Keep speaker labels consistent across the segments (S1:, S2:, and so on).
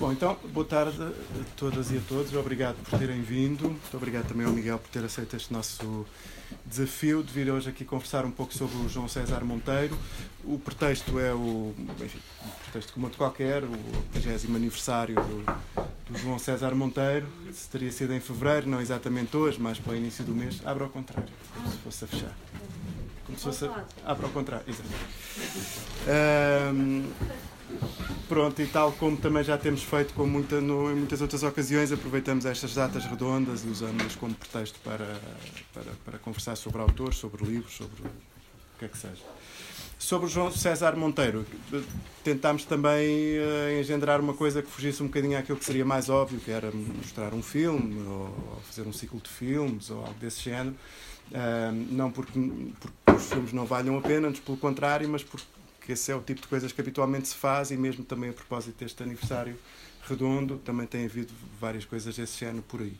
S1: Bom, então, boa tarde a todas e a todos. Obrigado por terem vindo. Muito obrigado também ao Miguel por ter aceito este nosso desafio de vir hoje aqui conversar um pouco sobre o João César Monteiro. O pretexto é o, enfim, um pretexto como outro qualquer, o 20 aniversário do, do, João César Monteiro. Se teria sido em fevereiro, não exatamente hoje, mas para o início do mês. Abre ao contrário, como se fosse a fechar. Como se fosse a... Abre ao contrário, exato. Um, Pronto, e tal como também já temos feito com muita, no, em muitas outras ocasiões, aproveitamos estas datas redondas e usamos-las como pretexto para, para, para conversar sobre autores, sobre livros, sobre o que é que seja. Sobre o João César Monteiro, tentámos também uh, engendrar uma coisa que fugisse um bocadinho àquilo que seria mais óbvio, que era mostrar um filme, ou, fazer um ciclo de filmes, ou algo desse género. Uh, não porque, porque os filmes não valham a pena, antes pelo contrário, mas porque que esse é o tipo de coisas que habitualmente se faz e mesmo também a propósito deste aniversário redondo, também tem havido várias coisas desse género por aí.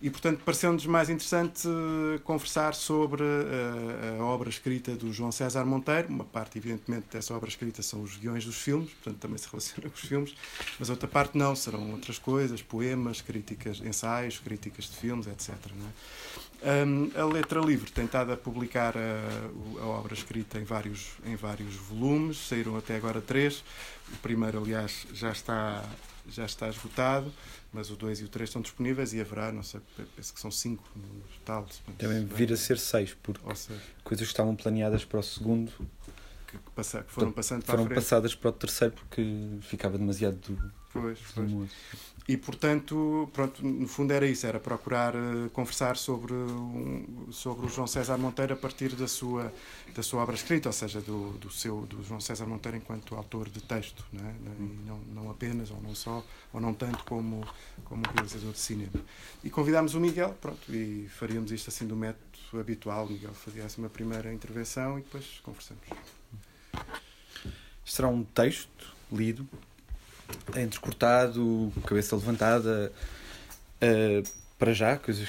S1: E, portanto, pareceu-nos mais interessante uh, conversar sobre uh, a obra escrita do João César Monteiro. Uma parte, evidentemente, dessa obra escrita são os guiões dos filmes, portanto, também se relaciona com os filmes, mas outra parte não, serão outras coisas, poemas, críticas, ensaios, críticas de filmes, etc. É? Um, a Letra Livre tem estado a publicar a, a, obra escrita em vários, em vários volumes, saíram até agora três. O primeiro, aliás, já está, já está esgotado, mas o 2 e o 3 estão disponíveis e haverá, não sei, penso que são cinco no total.
S2: Também vir a ser seis, porque coisas que estavam planeadas para o segundo
S1: que, passa, que foram passando
S2: para foram passadas para o terceiro porque ficava demasiado
S1: pois, pois. E, portanto, pronto, no fundo era isso, era procurar uh, conversar sobre, um, sobre o João César Monteiro a partir da sua, da sua obra escrita, ou seja, do, do, seu, do João César Monteiro enquanto autor de texto, não, é? não, não apenas, ou não só, ou não tanto como, como realizador de cinema. E convidámos o Miguel, pronto, e faríamos isto assim do método habitual, o Miguel fazia assim uma primeira intervenção e depois conversamos.
S2: Será um texto lido entrecortado, cabeça levantada, uh, para já, coisas.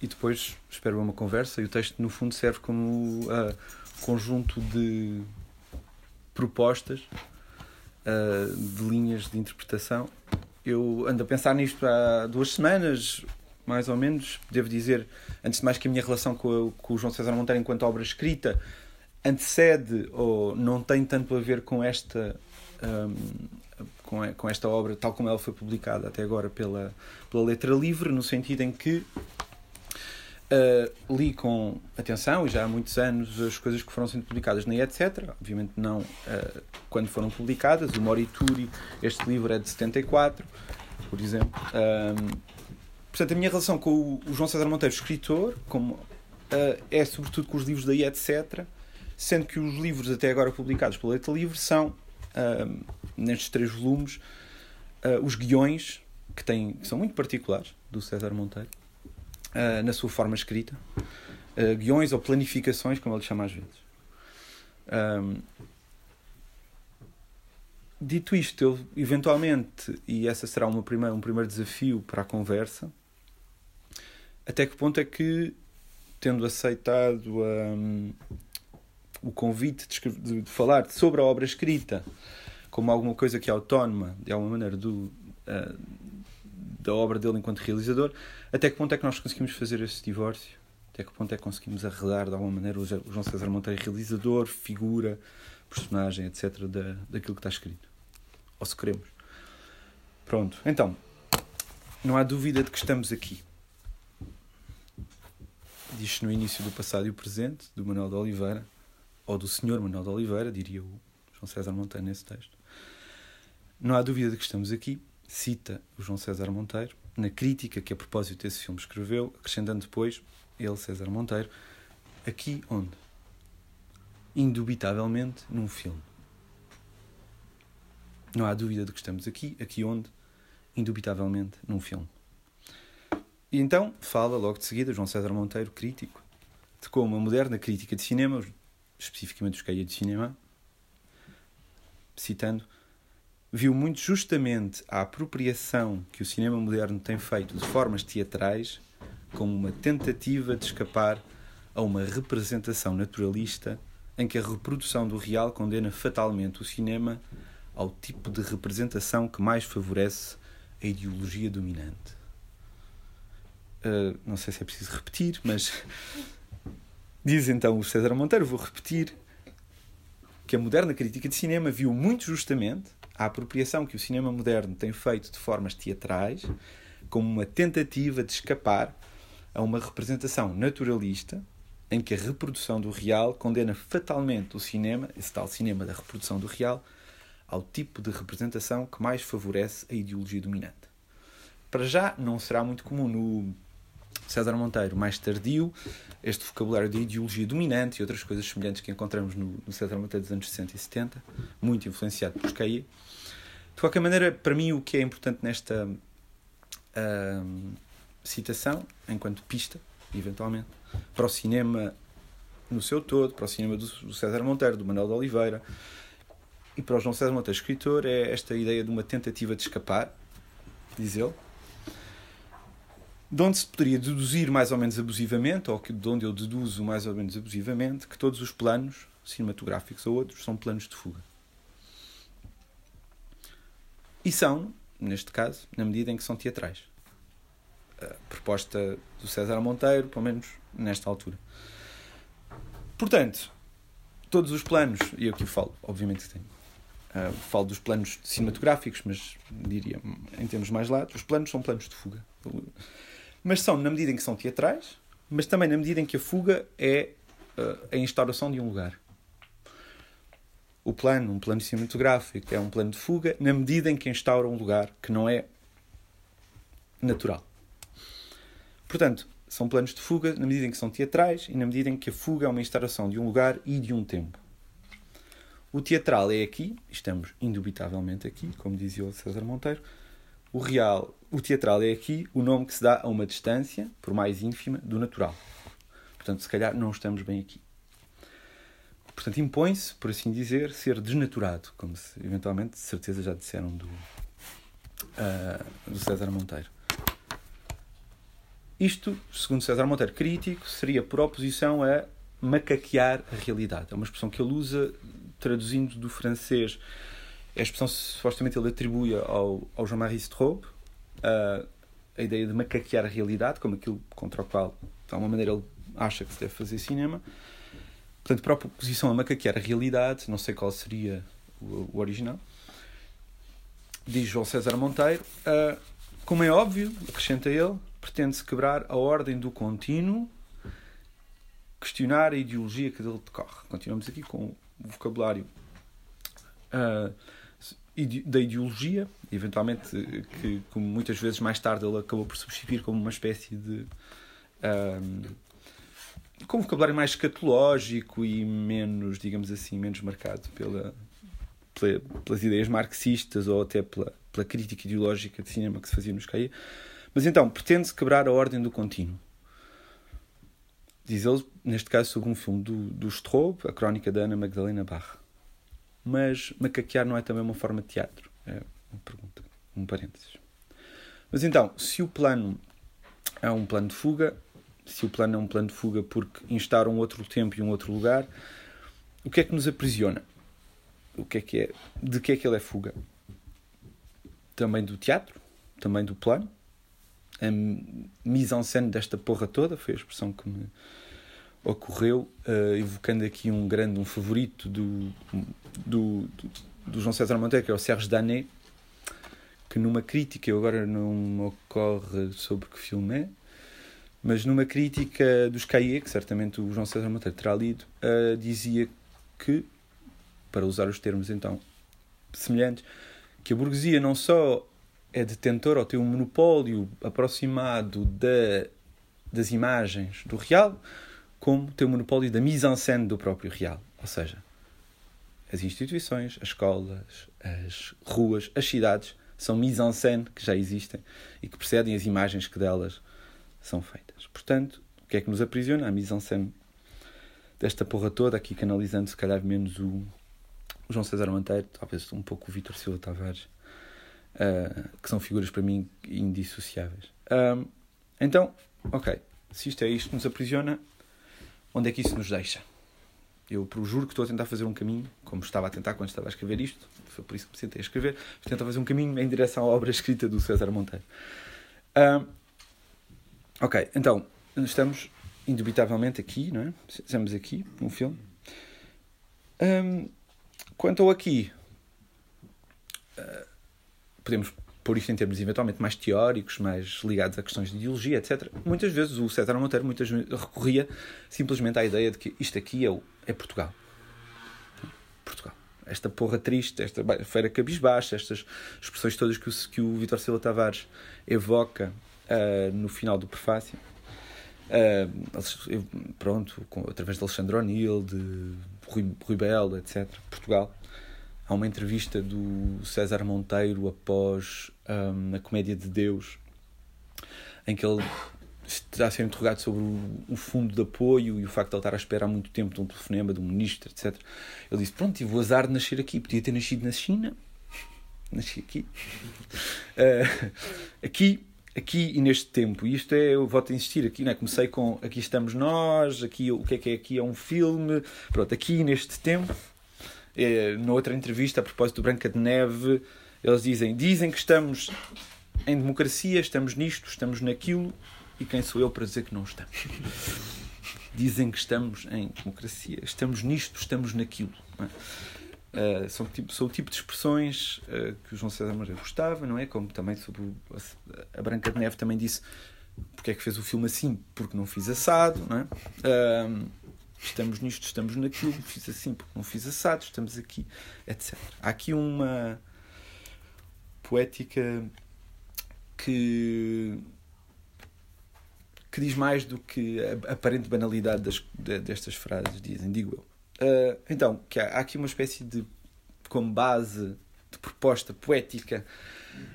S2: E depois espero uma conversa e o texto, no fundo, serve como uh, conjunto de propostas, uh, de linhas de interpretação. Eu ando a pensar nisto há duas semanas, mais ou menos. Devo dizer, antes de mais, que a minha relação com, a, com o João César Monteiro enquanto obra escrita antecede ou não tem tanto a ver com esta um, com, com esta obra, tal como ela foi publicada até agora pela, pela Letra Livre, no sentido em que uh, li com atenção, e já há muitos anos, as coisas que foram sendo publicadas na etc. Obviamente não uh, quando foram publicadas. O Morituri, este livro é de 74, por exemplo. Um, portanto, a minha relação com o, João César Monteiro, escritor, como, uh, é sobretudo com os livros daí, etc., sendo que os livros até agora publicados pela Letra Livre são nestes três volumes, uh, os guiões, que, têm, que são muito particulares, do César Monteiro, uh, na sua forma escrita. guiões ou planificações, como ele chama às vezes. Um, dito isto, eu eventualmente, e essa será uma primeira, um primeiro desafio para a conversa, até que ponto é que, tendo aceitado um, o convite de, de, de, falar sobre a obra escrita como alguma coisa que é autónoma, de alguma maneira, do, uh, da obra dele enquanto realizador, até que ponto é que nós conseguimos fazer esse divórcio? Até que ponto é que conseguimos arredar, de alguma maneira, o João César Monteiro realizador, figura, personagem, etc., da, daquilo que está escrito? Ou se queremos? Pronto, então, não há dúvida de que estamos aqui. Diz-se no início do passado e o presente, do Manuel de Oliveira, ou do Senhor Manuel de Oliveira, diria o João César Monteiro nesse texto. Não há dúvida de que estamos aqui, cita o João César Monteiro, na crítica que a propósito desse filme escreveu, acrescentando depois, ele, César Monteiro, aqui onde? Indubitavelmente num filme. Não há dúvida de que estamos aqui, aqui onde? Indubitavelmente num filme. E então fala logo de seguida João César Monteiro, crítico, de como a moderna crítica de cinema especificamente os caia de cinema, citando, viu muito justamente a apropriação que o cinema moderno tem feito de formas teatrais como uma tentativa de escapar a uma representação naturalista em que a reprodução do real condena fatalmente o cinema ao tipo de representação que mais favorece a ideologia dominante. Uh, não sei se é preciso repetir, mas diz então o César Monteiro, vou repetir, que a moderna crítica de cinema viu muito justamente a apropriação que o cinema moderno tem feito de formas teatrais como uma tentativa de escapar a uma representação naturalista em que a reprodução do real condena fatalmente o cinema, esse tal cinema da reprodução do real, ao tipo de representação que mais favorece a ideologia dominante. Para já, não será muito comum no César Monteiro, mais tardio, este vocabulário de ideologia dominante e outras coisas semelhantes que encontramos no, no César Monteiro dos anos 60 e 70, muito influenciado por Scaia. De qualquer maneira, para mim, o que é importante nesta uh, citação, enquanto pista, eventualmente, para o cinema no seu todo, para o cinema do, do César Monteiro, do Manuel de Oliveira e para o João César Monteiro, escritor, é esta ideia de uma tentativa de escapar, diz ele, de onde se poderia deduzir mais ou menos abusivamente, ou que, de onde eu deduzo mais ou menos abusivamente, que todos os planos, cinematográficos ou outros, são planos de fuga. E são, neste caso, na medida em que são teatrais. A proposta do César Monteiro, pelo menos nesta altura. Portanto, todos os planos, e eu aqui falo, obviamente que tenho, uh, falo dos planos cinematográficos, mas diria em termos mais lados, os planos são planos de fuga. Mas são na medida em que são teatrais, mas também na medida em que a fuga é uh, a instauração de um lugar. O plano, um plano cinematográfico, é um plano de fuga na medida em que instaura um lugar que não é natural. Portanto, são planos de fuga na medida em que são teatrais e na medida em que a fuga é uma instauração de um lugar e de um tempo. O teatral é aqui, estamos indubitavelmente aqui, como dizia o César Monteiro. O real, o teatral é aqui o nome que se dá a uma distância, por mais ínfima, do natural. Portanto, se calhar não estamos bem aqui. Portanto, impõe-se, por assim dizer, ser desnaturado, como se eventualmente, de certeza, já disseram do, uh, do César Monteiro. Isto, segundo César Monteiro, crítico, seria por oposição a macaquear a realidade. É uma expressão que ele usa, traduzindo do francês, a expressão supostamente ele atribui ao, ao Jean-Marie Straub, a, a ideia de macaquear a realidade, como aquilo contra o qual, de alguma maneira, ele acha que se deve fazer cinema. Portanto, por oposição a macaquear a realidade, não sei qual seria o, o original, diz João César Monteiro, uh, como é óbvio, acrescenta ele, pretende-se quebrar a ordem do contínuo, questionar a ideologia que dele decorre. Continuamos aqui com o vocabulário uh, da ideologia, eventualmente, que, como muitas vezes mais tarde ele acabou por substituir como uma espécie de. Um, com um vocabulário mais escatológico e menos, digamos assim, menos marcado pela, pela, pelas ideias marxistas ou até pela, pela crítica ideológica de cinema que se fazia nos CAI. Mas então, pretende-se quebrar a ordem do contínuo. Diz ele, neste caso, sobre um filme do, do Strobe, a crónica da Ana Magdalena Barra. Mas macaquear não é também uma forma de teatro? É uma pergunta, um parênteses. Mas então, se o plano é um plano de fuga, se o plano é um plano de fuga porque instaura um outro tempo e um outro lugar, o que é que nos aprisiona? O que é que é? De que é que ele é fuga? Também do teatro? Também do plano? a mise en scène desta porra toda, foi a expressão que me ocorreu, uh, evocando aqui um grande, um favorito do, do, do, do João César Monteiro, que é o Serge Danet, que numa crítica, eu agora não me ocorre sobre que filme é, mas numa crítica dos Cahiers, que certamente o João César Monteiro terá lido, uh, dizia que, para usar os termos então semelhantes, que a burguesia não só é detentor ou tem um monopólio aproximado da, das imagens do real, como tem o monopólio da mise-en-scène do próprio real. Ou seja, as instituições, as escolas, as ruas, as cidades são mise-en-scène que já existem e que precedem as imagens que delas são feitas. Portanto, o que é que nos aprisiona? A mise-en-scène desta porra toda, aqui canalizando se calhar menos o, o João César Monteiro, talvez um pouco o Vítor Silva Tavares, uh, que são figuras para mim indissociáveis. Um, então, ok, se isto é isto que nos aprisiona, onde é que isso nos deixa? Eu juro que estou a tentar fazer um caminho, como estava a tentar quando estava a escrever isto, foi por isso que me sentei a escrever, tentar fazer um caminho em direção à obra escrita do César Monteiro. Ok, então, estamos indubitavelmente aqui, não é? Estamos aqui, num filme. Um, quanto ao aqui, uh, podemos pôr isto em termos eventualmente mais teóricos, mais ligados a questões de ideologia, etc. Muitas vezes o César Monteiro muitas recorria simplesmente à ideia de que isto aqui é, o, é Portugal. Portugal. Esta porra triste, esta feira cabisbaixa, estas expressões todas que o, que o Vitor Silva Tavares evoca uh, no final do prefácio. Uh, pronto, com, através de Alexandre O'Neill, de Rui, Rui Belo, etc. Portugal. Há uma entrevista do César Monteiro após um, a Comédia de Deus, em que ele está a ser interrogado sobre o, fundo de apoio e o facto de ele estar à espera há muito tempo de um telefonema de um ministro, etc. Ele disse: Pronto, tive o azar de nascer aqui. Podia ter nascido na China. Nasci aqui. Uh, aqui aqui e neste tempo. E isto é, eu volto a insistir aqui, né? comecei com aqui estamos nós, aqui o que é que é aqui é um filme, pronto, aqui neste tempo. É, na outra entrevista a propósito do Branca de Neve, eles dizem, dizem que estamos em democracia, estamos nisto, estamos naquilo, e quem sou eu para dizer que não estamos? Dizem que estamos em democracia, estamos nisto, estamos naquilo. Uh, são, tipo, são o tipo de expressões uh, que o João César Moreira gostava, não é? Como também sobre o, a, a Branca de Neve também disse porque é que fez o filme assim, porque não fiz assado, não é? Uh, estamos nisto, estamos naquilo, fiz assim porque não fiz assado, estamos aqui, etc. Há aqui uma poética que que diz mais do que a aparente banalidade das, destas frases, dizem, digo eu. Uh, então, que há, há, aqui uma espécie de, como base de proposta poética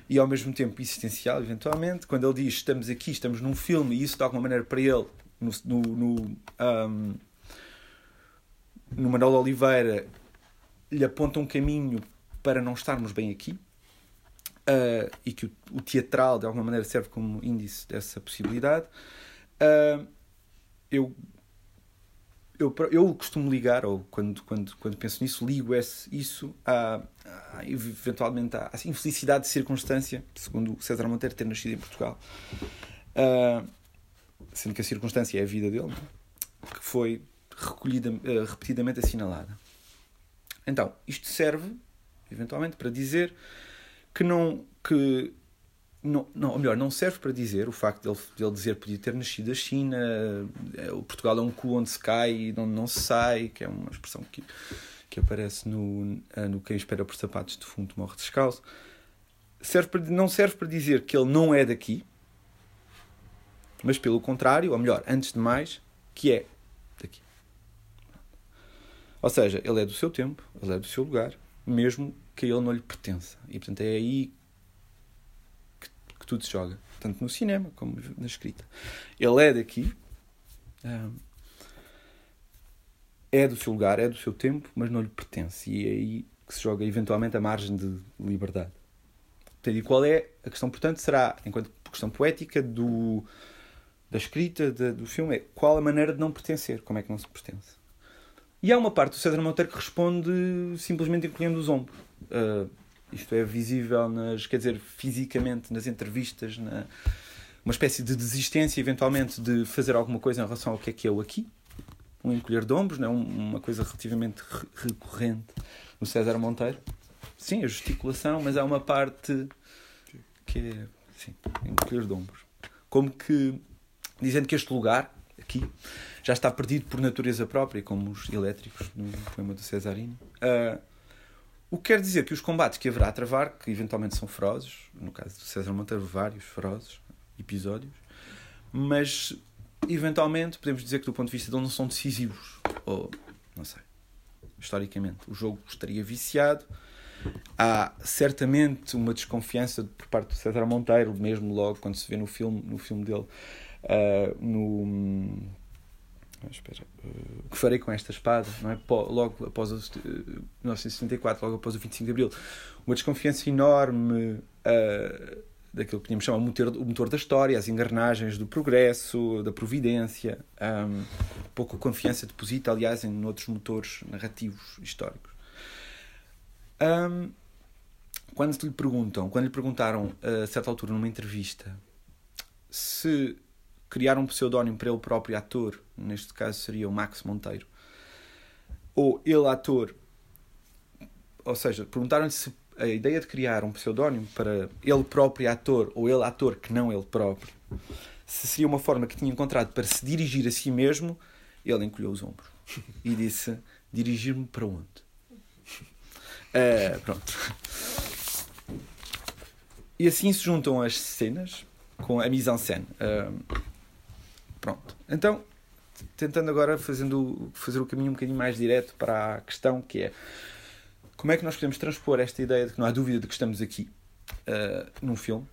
S2: e ao mesmo tempo existencial, eventualmente, quando ele diz estamos aqui, estamos num filme, e isso de alguma maneira para ele, no, no, no, um, no Manuel Oliveira, lhe aponta um caminho para não estarmos bem aqui. Uh, e que o, o, teatral de alguma maneira serve como índice dessa possibilidade. Uh, eu eu, eu costumo ligar, ou quando, quando, quando penso nisso, ligo esse, isso a, eventualmente à, infelicidade de circunstância, segundo César Monteiro ter nascido em Portugal, uh, sendo que a circunstância é a vida dele, que foi repetidamente assinalada. Então, isto serve, eventualmente, para dizer que não que não, não, ou melhor, não serve para dizer o facto dele, dele dizer podia ter nascido da China, eh, o Portugal é um cu onde se cai e onde não se sai, que é uma expressão que, que aparece no, eh, no Quem Espera por Sapatos de Fundo Morre Descalço. Serve para, não serve para dizer que ele não é daqui, mas pelo contrário, ou melhor, antes de mais, que é daqui. Ou seja, ele é do seu tempo, ele é do seu lugar, mesmo que ele não lhe pertença. E portanto é aí tudo se joga, tanto no cinema como na escrita. Ele é daqui, é do seu lugar, é do seu tempo, mas não lhe pertence. E é aí que se joga eventualmente a margem de liberdade. E qual é a questão, portanto, será, enquanto questão poética do, da escrita de, do filme, é qual a maneira de não pertencer, como é que não se pertence. E há uma parte do César Monteiro que responde simplesmente encolhendo os ombros. Uh, isto é visível nas, quer dizer, fisicamente nas entrevistas, na, uma espécie de desistência eventualmente de fazer alguma coisa em relação ao que é que é o aqui, um encolher de ombros, não é? uma coisa relativamente recorrente no César Monteiro. Sim, a gesticulação, mas há uma parte que é, sim, encolher de ombros. Como que, dizendo que este lugar, já está perdido por natureza própria, como os elétricos no poema do Cesarino. Uh, o que quer dizer que os combates que haverá a travar, que eventualmente são ferozes, no caso do César Monteiro, vários ferozes episódios, mas eventualmente podemos dizer que do ponto de vista dele não são decisivos. Ou, não sei, historicamente, o jogo estaria viciado. Há certamente uma desconfiança por parte do César Monteiro, mesmo logo quando se vê no filme, no filme dele, uh, no espera, uh, o que farei com esta espada, não é? Logo após o, uh, 1964, logo após o 25 de Abril, uma desconfiança enorme daquilo que podíamos chamar o motor, o motor da história, as engrenagens do progresso, da providência, um, pouco confiança deposita, aliás, em outros motores narrativos históricos. Um, quando lhe perguntam, quando lhe perguntaram a certa altura numa entrevista se criar um pseudónimo para ele próprio ator, neste caso seria o Max Monteiro, ou ele ator, ou seja, perguntaram-lhe se a ideia de criar um pseudónimo para ele próprio ator ou ele ator que não ele próprio, se seria uma forma que tinha encontrado para se dirigir a si mesmo, ele encolheu os ombros e disse: dirigir-me para onde? Uh, pronto. E assim se juntam as cenas com a mise en scène. Uh, pronto. Então, tentando agora fazendo, fazer o caminho um bocadinho mais direto para a questão que é como é que nós podemos transpor esta ideia de que não há dúvida de que estamos aqui uh, num filme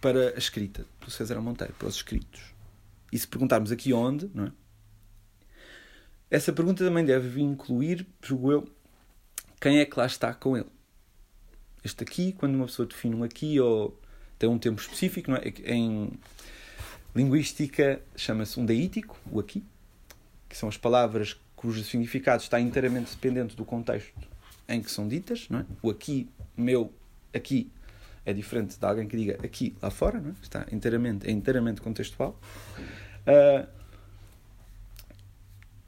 S2: para a escrita do César Monteiro, para os escritos. E se perguntarmos aqui onde, não é? Essa pergunta também deve incluir, julgo eu, quem é que lá está com ele. Este aqui, quando uma pessoa define um aqui ou tem um tempo específico, não é? em linguística chama-se um deítico, o aqui, que são as palavras cujo significado está inteiramente dependente do contexto em que são ditas, não é? O aqui, meu, aqui é diferente de alguém que diga aqui, lá fora, não é? Está inteiramente, é inteiramente contextual. Uh,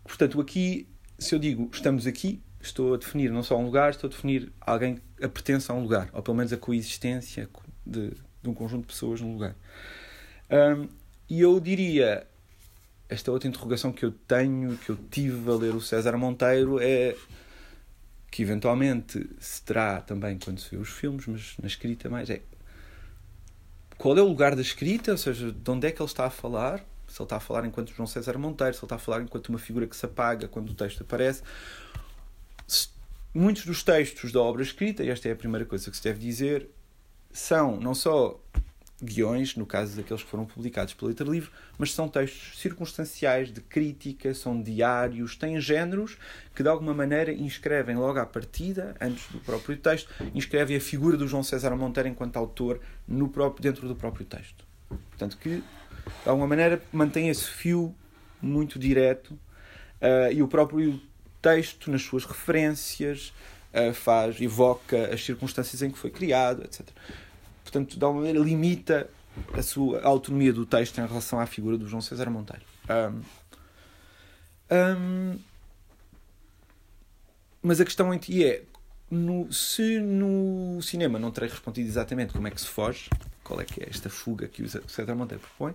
S2: portanto, aqui, se eu digo estamos aqui, estou a definir não só um lugar, estou a definir alguém a pertence a um lugar, ou pelo menos a coexistência de, de um conjunto de pessoas num lugar. Um, e eu diria, esta outra interrogação que eu tenho, que eu tive a ler o César Monteiro, é que eventualmente se terá também quando se vê os filmes, mas na escrita mais é qual é o lugar da escrita, ou seja, de onde é que ele está a falar, se ele está a falar enquanto João César Monteiro, se ele está a falar enquanto uma figura que se apaga quando o texto aparece. Muitos dos textos da obra escrita, e esta é a primeira coisa que se deve dizer, são não só guiões, no caso daqueles que foram publicados pela Letra Livre, mas são textos circunstanciais, de crítica, são diários, têm géneros que de alguma maneira inscrevem logo à partida, antes do próprio texto, inscrevem a figura do João César Monteiro enquanto autor no próprio, dentro do próprio texto. Portanto, que de alguma maneira mantém esse fio muito direto uh, e o próprio texto, nas suas referências, uh, faz, evoca as circunstâncias em que foi criado, etc portanto, de alguma maneira, limita a sua autonomia do texto em relação à figura do João César Monteiro. Um, um, mas a questão em ti é: no, se no cinema não terei respondido exatamente como é que se foge, qual é que é esta fuga que o César Monteiro propõe,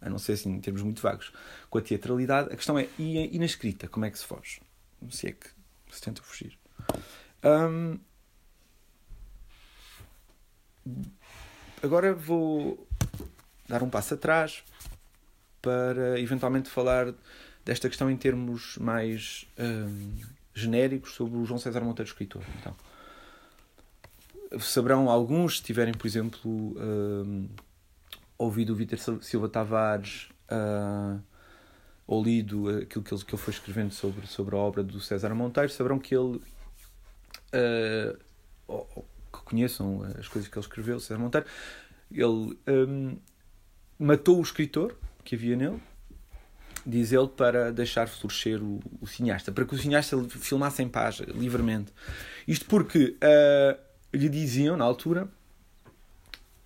S2: a não ser assim em termos muito vagos, com a teatralidade, a questão é: e, e na escrita, como é que se foge? Se é que se tenta fugir. Um, Agora vou dar um passo atrás para eventualmente falar desta questão em termos mais hum, genéricos sobre o João César Monteiro escritor. Então, saberão alguns, se tiverem, por exemplo, hum, ouvido o Vítor Silva Tavares uh, ou lido aquilo que ele, que ele foi escrevendo sobre, sobre a obra do César Monteiro, saberão que ele. Uh, conheçam as coisas que ele escreveu, César Monteiro, ele um, matou o escritor que havia nele, diz ele, para deixar florescer o, o cineasta, para que o cineasta filmasse em paz, livremente. Isto porque uh, lhe diziam, na altura,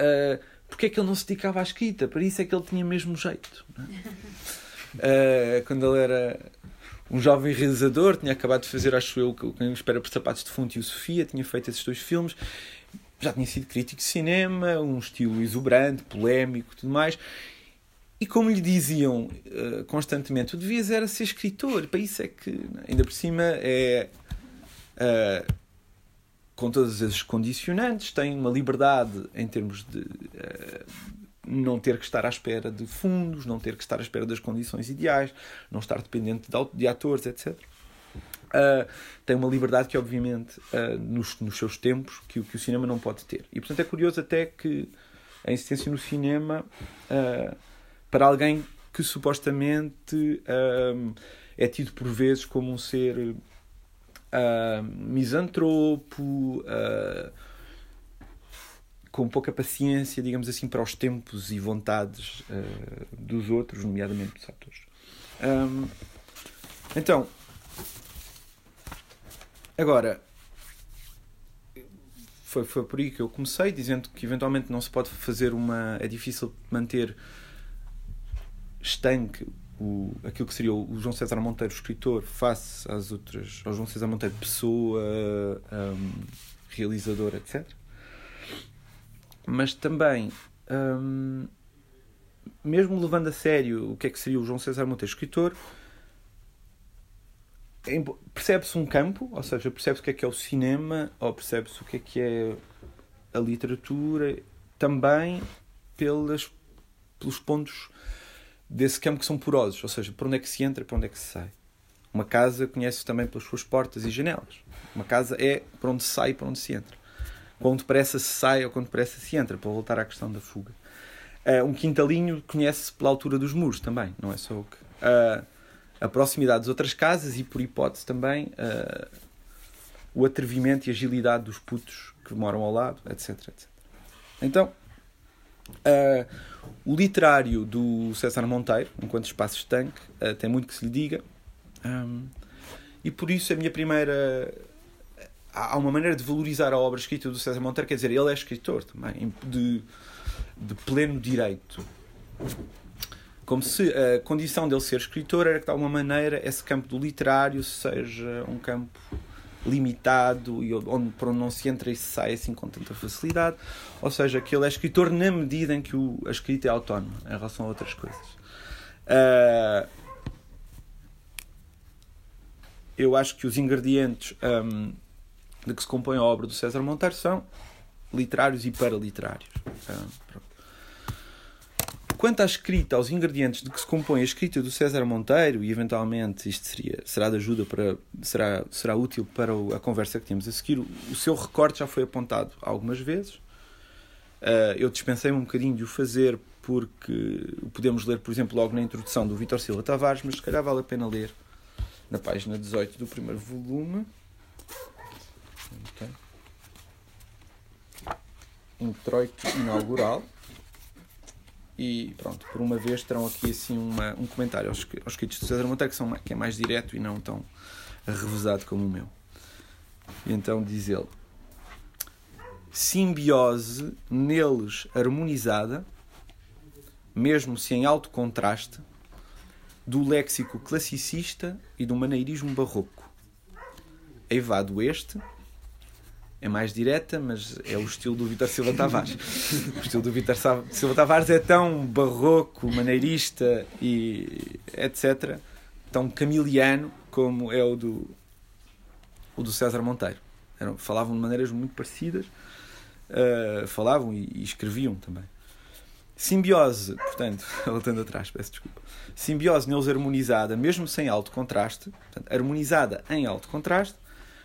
S2: uh, porque é que ele não se dedicava à escrita, para isso é que ele tinha mesmo jeito. É? Uh, quando ele era um jovem realizador, tinha acabado de fazer, acho eu, Quem Espera por Sapatos de Fundo e o Sofia, tinha feito esses dois filmes, já tinha sido crítico de cinema, um estilo exuberante, polémico tudo mais. E como lhe diziam uh, constantemente, tu devias era ser escritor, para isso é que, ainda por cima, é. Uh, com todas as condicionantes, tem uma liberdade em termos de uh, não ter que estar à espera de fundos, não ter que estar à espera das condições ideais, não estar dependente de, de atores, etc. Uh, tem uma liberdade que, obviamente, uh, nos, nos, seus tempos, que, que, o cinema não pode ter. E, portanto, é curioso até que a insistência no cinema, uh, para alguém que supostamente é tido por vezes como um ser misantropo, com pouca paciência, digamos assim, para os tempos e vontades uh, dos outros, nomeadamente dos atores. Um, então, agora, foi, foi por aí que eu comecei, dizendo que eventualmente não se pode fazer uma. É difícil manter estanque o, aquilo que seria o João César Monteiro, escritor, face às outras, ao João César Monteiro, pessoa, um, realizador, etc. Mas também, um, mesmo levando a sério o que é que seria o João César Monteiro, escritor, percebe-se um campo, ou seja, percebe-se o que é que é o cinema, ou percebe-se o que é que é a literatura, também pelas, pelos pontos desse campo que são porosos, ou seja, por onde é que se entra por onde é que se sai. Uma casa conhece-se também pelas suas portas e janelas. Uma casa é por onde se sai e por onde se entra. Quando depressa se sai ou quando depressa se entra, para voltar à questão da fuga. Uh, um quintalinho conhece-se pela altura dos muros também, não é só o que. Uh, a proximidade das outras casas e, por hipótese, também uh, o atrevimento e agilidade dos putos que moram ao lado, etc. etc. Então, uh, o literário do César Monteiro, enquanto espaço estanque, uh, tem muito que se lhe diga. Um, e por isso a minha primeira. Há uma maneira de valorizar a obra escrita do César Monteiro, quer dizer, ele é escritor também, de, de pleno direito. Como se a condição dele ser escritor era que, de alguma maneira, esse campo do literário seja um campo limitado e onde, por onde não se entra e se sai assim com tanta facilidade. Ou seja, que ele é escritor na medida em que o, a escrita é autónoma em relação a outras coisas. Uh, eu acho que os ingredientes um, de que se compõe a obra do César Monteiro são literários e paraliterários. Uh, Quanto à escrita, aos ingredientes de que se compõe a escrita do César Monteiro, e eventualmente isto seria, será de ajuda para. será, será útil para a conversa que temos a seguir, o seu recorte já foi apontado algumas vezes. Uh, eu dispensei-me um bocadinho de o fazer porque podemos ler, por exemplo, logo na introdução do Vitor Silva Tavares, mas se calhar vale a pena ler na página 18 do primeiro volume. Okay. Introito inaugural. E pronto, por uma vez terão aqui assim uma, um comentário aos, aos escritos de César Monteiro que, são, que é mais direto e não tão revezado como o meu. E então diz ele: simbiose neles harmonizada, mesmo se em alto contraste, do léxico classicista e do maneirismo barroco. Eivado este, é mais direta, mas é o estilo do Vitor Silva Tavares. o estilo do Vitor Silva Tavares é tão barroco, maneirista e etc., tão camiliano como é o do, o do César Monteiro. Eram, falavam de maneiras muito parecidas, uh, falavam e, e escreviam também. Simbiose, portanto, voltando atrás, peço desculpa. Simbiose neles harmonizada, mesmo sem alto contraste, portanto, harmonizada em alto contraste,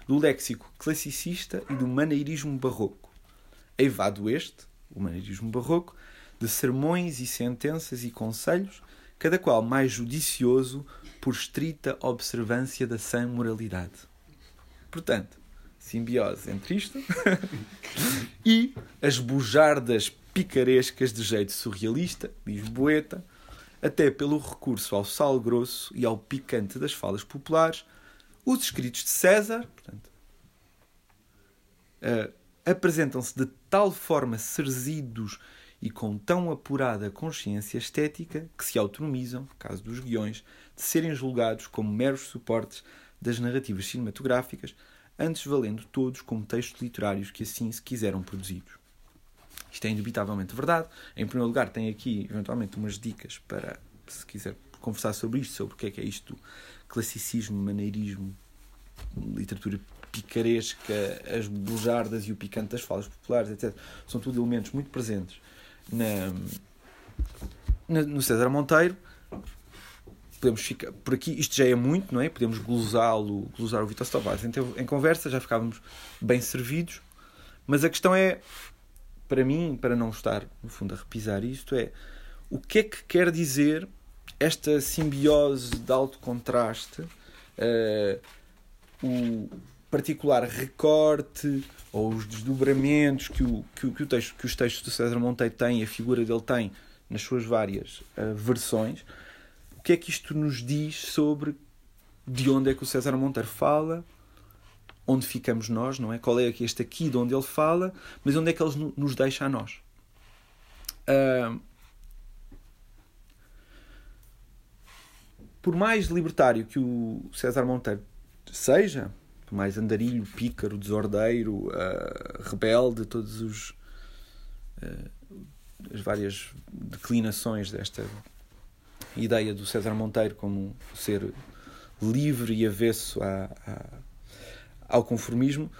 S2: do léxico classicista e do maneirismo barroco. Eivado este, o maneirismo barroco, de sermões e sentenças e conselhos, cada qual mais judicioso por estrita observância da sã moralidade. Portanto, simbiose entre isto e as bujardas picarescas de jeito surrealista, diz Boeta, até pelo recurso ao sal grosso e ao picante das falas populares, os escritos de César, portanto, uh, apresentam-se de tal forma serzidos e com tão apurada consciência estética que se autonomizam, no caso dos guiões, de serem julgados como meros suportes das narrativas cinematográficas, antes valendo todos como textos literários que assim se quiseram produzidos. Isto é indubitavelmente verdade. Em primeiro lugar, tem aqui, eventualmente, umas dicas para, se quiser conversar sobre isto, sobre o que é que é isto classicismo, maneirismo, literatura picaresca, as bujardas e o picante das falas populares, etc. São tudo elementos muito presentes na, na, no César Monteiro. Podemos ficar por aqui, isto já é muito, não é? Podemos glosá-lo, glosar o Vitor Tavares em, em conversa, já ficávamos bem servidos. Mas a questão é, para mim, para não estar, no fundo, a repisar isto, é o que é que quer dizer esta simbiose de alto contraste, uh, o, particular recorte ou os desdobramentos que, o, que, que, o texto, que os textos do César Monteiro têm, a figura dele tem nas suas várias uh, versões, o que é que isto nos diz sobre de onde é que o César Monteiro fala, onde ficamos nós, não é? Qual é este aqui de onde ele fala, mas onde é que ele nos deixa a nós? Uh, por mais libertário que o César Monteiro seja, por mais andarilho, pícaro, desordeiro, uh, rebelde, todos os uh, as várias declinações desta ideia do César Monteiro como ser livre e avesso a, a, ao conformismo,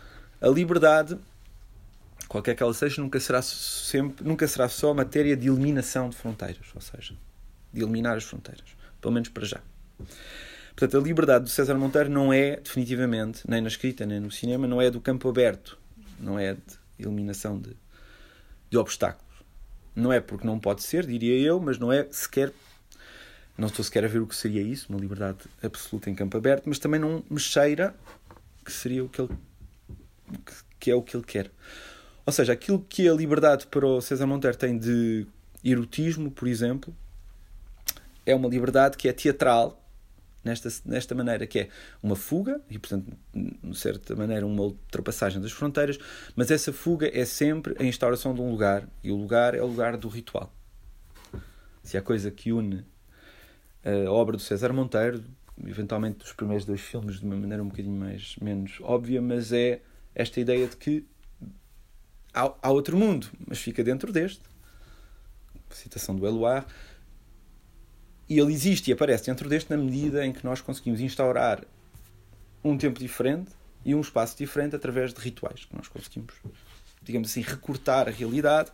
S2: a liberdade, qualquer que ela seja, nunca será sempre, nunca será só matéria de eliminação de fronteiras, ou seja, de eliminar as fronteiras, pelo menos para já. Portanto, a liberdade do César Monteiro não é, definitivamente, nem na escrita nem no cinema, não é do campo aberto, não é de eliminação de, de obstáculos. Não é porque não pode ser, diria eu, mas não é sequer. Não estou sequer a ver o que seria isso, uma liberdade absoluta em campo aberto, mas também não me cheira que seria o que ele. que é o que ele quer. Ou seja, aquilo que a liberdade para o César Monteiro tem de erotismo, por exemplo, é uma liberdade que é teatral, nesta, nesta maneira, que é uma fuga, e portanto, de certa maneira, uma ultrapassagem das fronteiras, mas essa fuga é sempre a instauração de um lugar, e o lugar é o lugar do ritual. Se há coisa que une a obra do César Monteiro, eventualmente dos primeiros dois filmes de uma maneira um bocadinho mais, menos óbvia, mas é esta ideia de que há, há outro mundo, mas fica dentro deste. Citação do Eloire e ele existe e aparece dentro deste na medida em que nós conseguimos instaurar um tempo diferente e um espaço diferente através de rituais que nós conseguimos, digamos assim, recortar a realidade,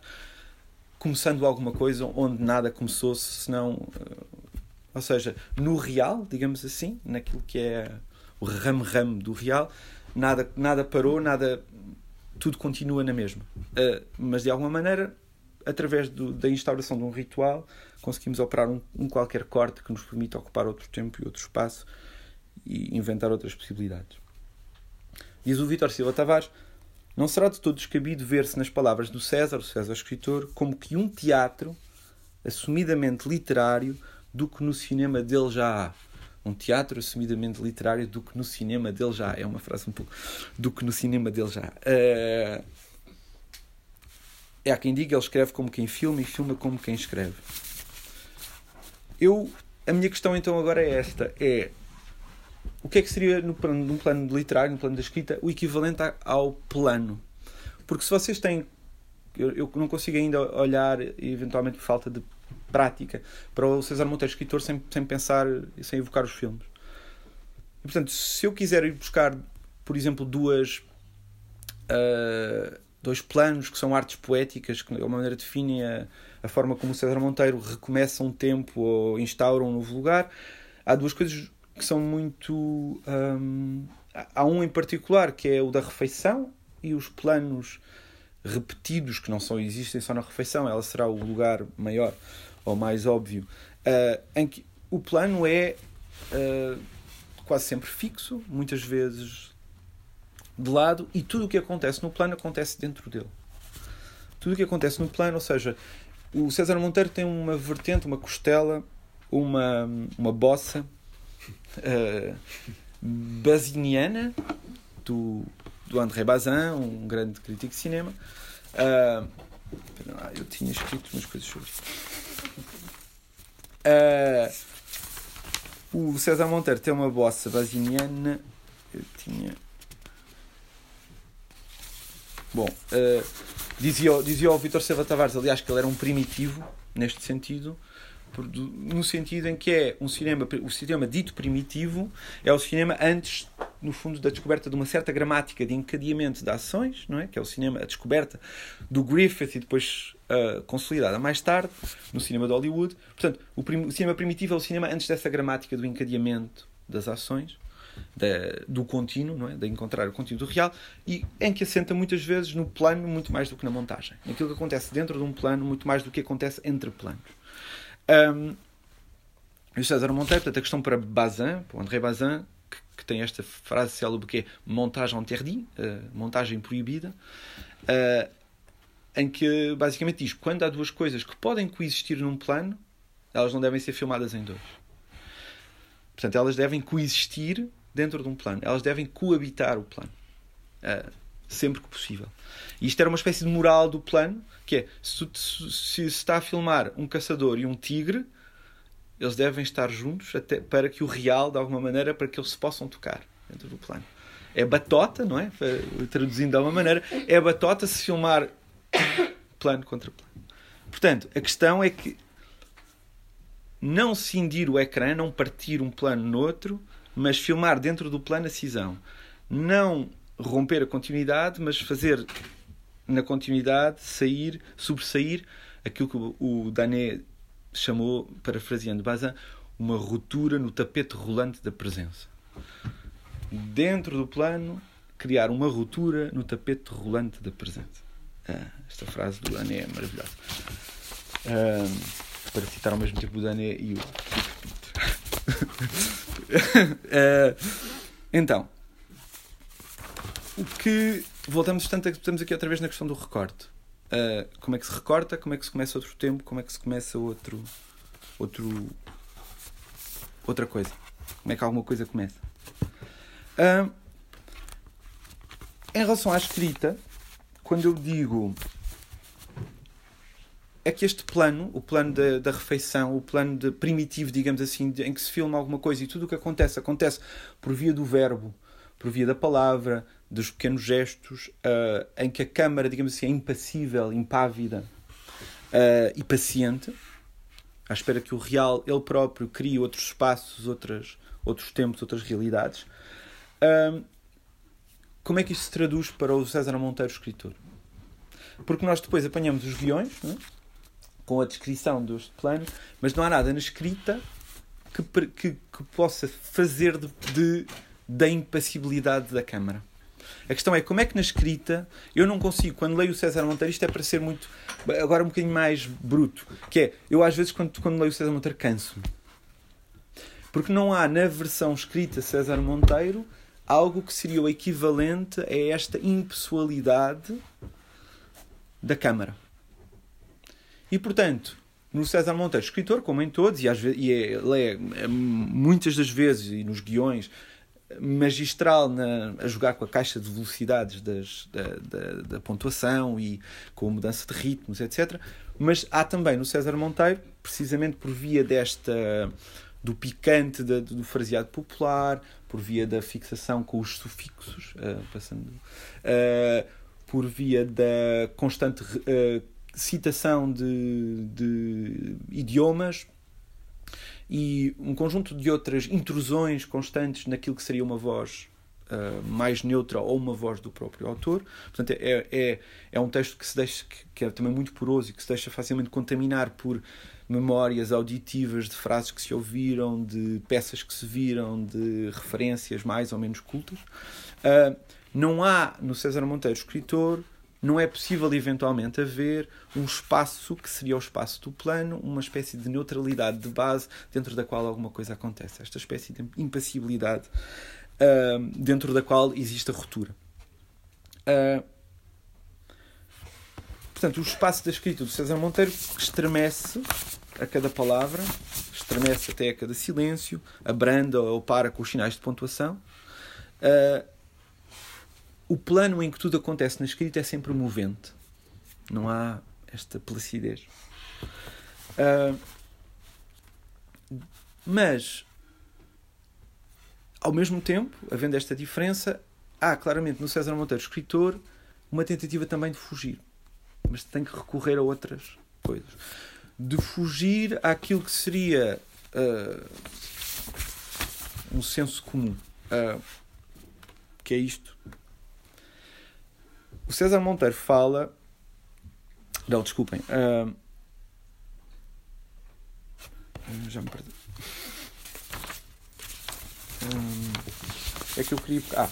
S2: começando alguma coisa onde nada começou, senão, eh, ou seja, no real, digamos assim, naquilo que é o ramo-ramo do real, nada, nada parou, nada, tudo continua na mesma. Uh, mas de alguma maneira, através do, da instauração de um ritual, conseguimos operar um, um, qualquer corte que nos permita ocupar outro tempo e outro espaço e inventar outras possibilidades. Diz o Vítor Silva Tavares: Não será de todo descabido ver-se nas palavras do César, o César escritor, como que um teatro assumidamente literário do que no cinema dele já há. Um teatro assumidamente literário do que no cinema dele já há. É uma frase um pouco. do que no cinema dele já há. Uh... É há quem diga, ele escreve como quem filma e filma como quem escreve. Eu, a minha questão então agora é esta: é o que é que seria no plano, num plano literário, no plano da escrita, o equivalente ao plano? Porque se vocês têm, eu, eu não consigo ainda olhar, eventualmente por falta de prática, para o César Monteiro escritor sem, sem pensar, sem evocar os filmes. E, portanto, se eu quiser ir buscar, por exemplo, duas uh, dois planos que são artes poéticas, que de alguma maneira definem a, a forma como o César Monteiro recomeça um tempo ou instaura um novo lugar. Há duas coisas que são muito. Hum, há um em particular que é o da refeição e os planos repetidos que não só existem só na refeição, ela será o lugar maior ou mais óbvio, uh, em que o plano é uh, quase sempre fixo, muitas vezes de lado e tudo o que acontece no plano acontece dentro dele. Tudo o que acontece no plano, ou seja, o César Monteiro tem uma vertente, uma costela, uma, uma bossa uh, baziniana do, do André Bazin, um grande crítico de cinema. Uh, eu tinha escrito umas coisas sobre isso. Uh, o César Monteiro tem uma bossa baziniana. Eu tinha. Bom, uh, dizia, dizia o Vitor Silva Tavares, aliás, que ele era um primitivo neste sentido, no sentido em que é um cinema, o cinema dito primitivo é o cinema antes, no fundo, da descoberta de uma certa gramática de encadeamento de ações, não é? Que é o cinema, a descoberta do Griffith e depois uh, consolidada mais tarde no cinema de Hollywood. Portanto, o, prim, o cinema primitivo é o cinema antes dessa gramática do encadeamento das ações da, do contínuo, não é? de encontrar o contínuo do real, e em que assenta muitas vezes no plano muito mais do que na montagem. Naquilo que acontece dentro de um plano muito mais do que acontece entre planos. Um, e o César Monteiro, portanto, a questão para Bazin, para o André Bazin, que, que tem esta frase célebre que é montagem interdit, uh, montagem proibida, uh, em que basicamente diz quando há duas coisas que podem coexistir num plano, elas não devem ser filmadas em dois. Portanto, elas devem coexistir dentro de um plano, elas devem coabitar o plano, uh, sempre que possível. E isto era uma espécie de moral do plano, que é se, se, se está a filmar um caçador e um tigre, eles devem estar juntos até para que o real, de alguma maneira, para que eles se possam tocar dentro do plano. É batota, não é? Traduzindo de alguma maneira, é batota se filmar plano contra plano. Portanto, a questão é que não cindir o ecrã, não partir um plano no outro, mas filmar dentro do plano a cisão. Não romper a continuidade, mas fazer na continuidade sair, sobressair aquilo que o Dané chamou, parafraseando Bazin, uma ruptura no tapete rolante da presença. Dentro do plano, criar uma ruptura no tapete rolante da presença. Ah, esta frase do Dané é maravilhosa. Ah, para citar ao mesmo tempo o Dané e o então, o que voltamos tanto estamos aqui outra vez na questão do recorte. Uh, como é que se recorta, como é que se começa outro tempo, como é que se começa outro, outro outra coisa. Como é que alguma coisa começa. Uh, em relação à escrita, quando eu digo é que este plano, o plano da, refeição, o plano de primitivo, digamos assim, de, em que se filma alguma coisa e tudo o que acontece, acontece por via do verbo, por via da palavra, dos pequenos gestos, uh, em que a câmara, digamos assim, é impassível, impávida uh, e paciente, à espera que o real, ele próprio, crie outros espaços, outras, outros tempos, outras realidades. Uh, como é que isto se traduz para o César Monteiro, escritor? Porque nós depois apanhamos os guiões, é? Com a descrição deste plano, mas não há nada na escrita que, que, que possa fazer de, de, da impassibilidade da câmara. A questão é como é que na escrita eu não consigo, quando leio o César Monteiro, isto é para ser muito. agora um bocadinho mais bruto, que é eu às vezes quando, quando leio o César Monteiro canso-me. Porque não há na versão escrita César Monteiro algo que seria o equivalente a esta impessoalidade da Câmara. E portanto, no César Monteiro, escritor, como em todos, e, às vezes, e é, é, muitas das vezes, e nos guiões, magistral na, a jogar com a caixa de velocidades das, da, da, da, pontuação e com a mudança de ritmos, etc. Mas há também no César Monteiro, precisamente por via desta do picante da, do fraseado popular, por via da fixação com os sufixos, uh, passando, uh, por via da constante uh, citação de, de idiomas, e um conjunto de outras intrusões constantes naquilo que seria uma voz uh, mais neutra ou uma voz do próprio autor. Portanto, é, é, é um texto que se deixa que, é também muito poroso e que se deixa facilmente contaminar por memórias auditivas de frases que se ouviram, de peças que se viram, de referências mais ou menos cultas. Uh, não há no César Monteiro escritor não é possível eventualmente haver um espaço que seria o espaço do plano, uma espécie de neutralidade de base dentro da qual alguma coisa acontece. Esta espécie de impassibilidade uh, dentro da qual existe a ruptura. Uh, portanto, o espaço da escrita do César Monteiro estremece a cada palavra, estremece até a cada silêncio, abranda ou para com os sinais de pontuação. Uh, o plano em que tudo acontece na escrita é sempre movente. Não há esta placidez. Uh, mas, ao mesmo tempo, havendo esta diferença, há claramente no César Monteiro, escritor, uma tentativa também de fugir. Mas tem que recorrer a outras coisas. De fugir àquilo que seria uh, um senso comum. Uh, que é isto o César Monteiro fala. Não, desculpem. Uh... Já me perdi. Uh... É que eu queria. Ah.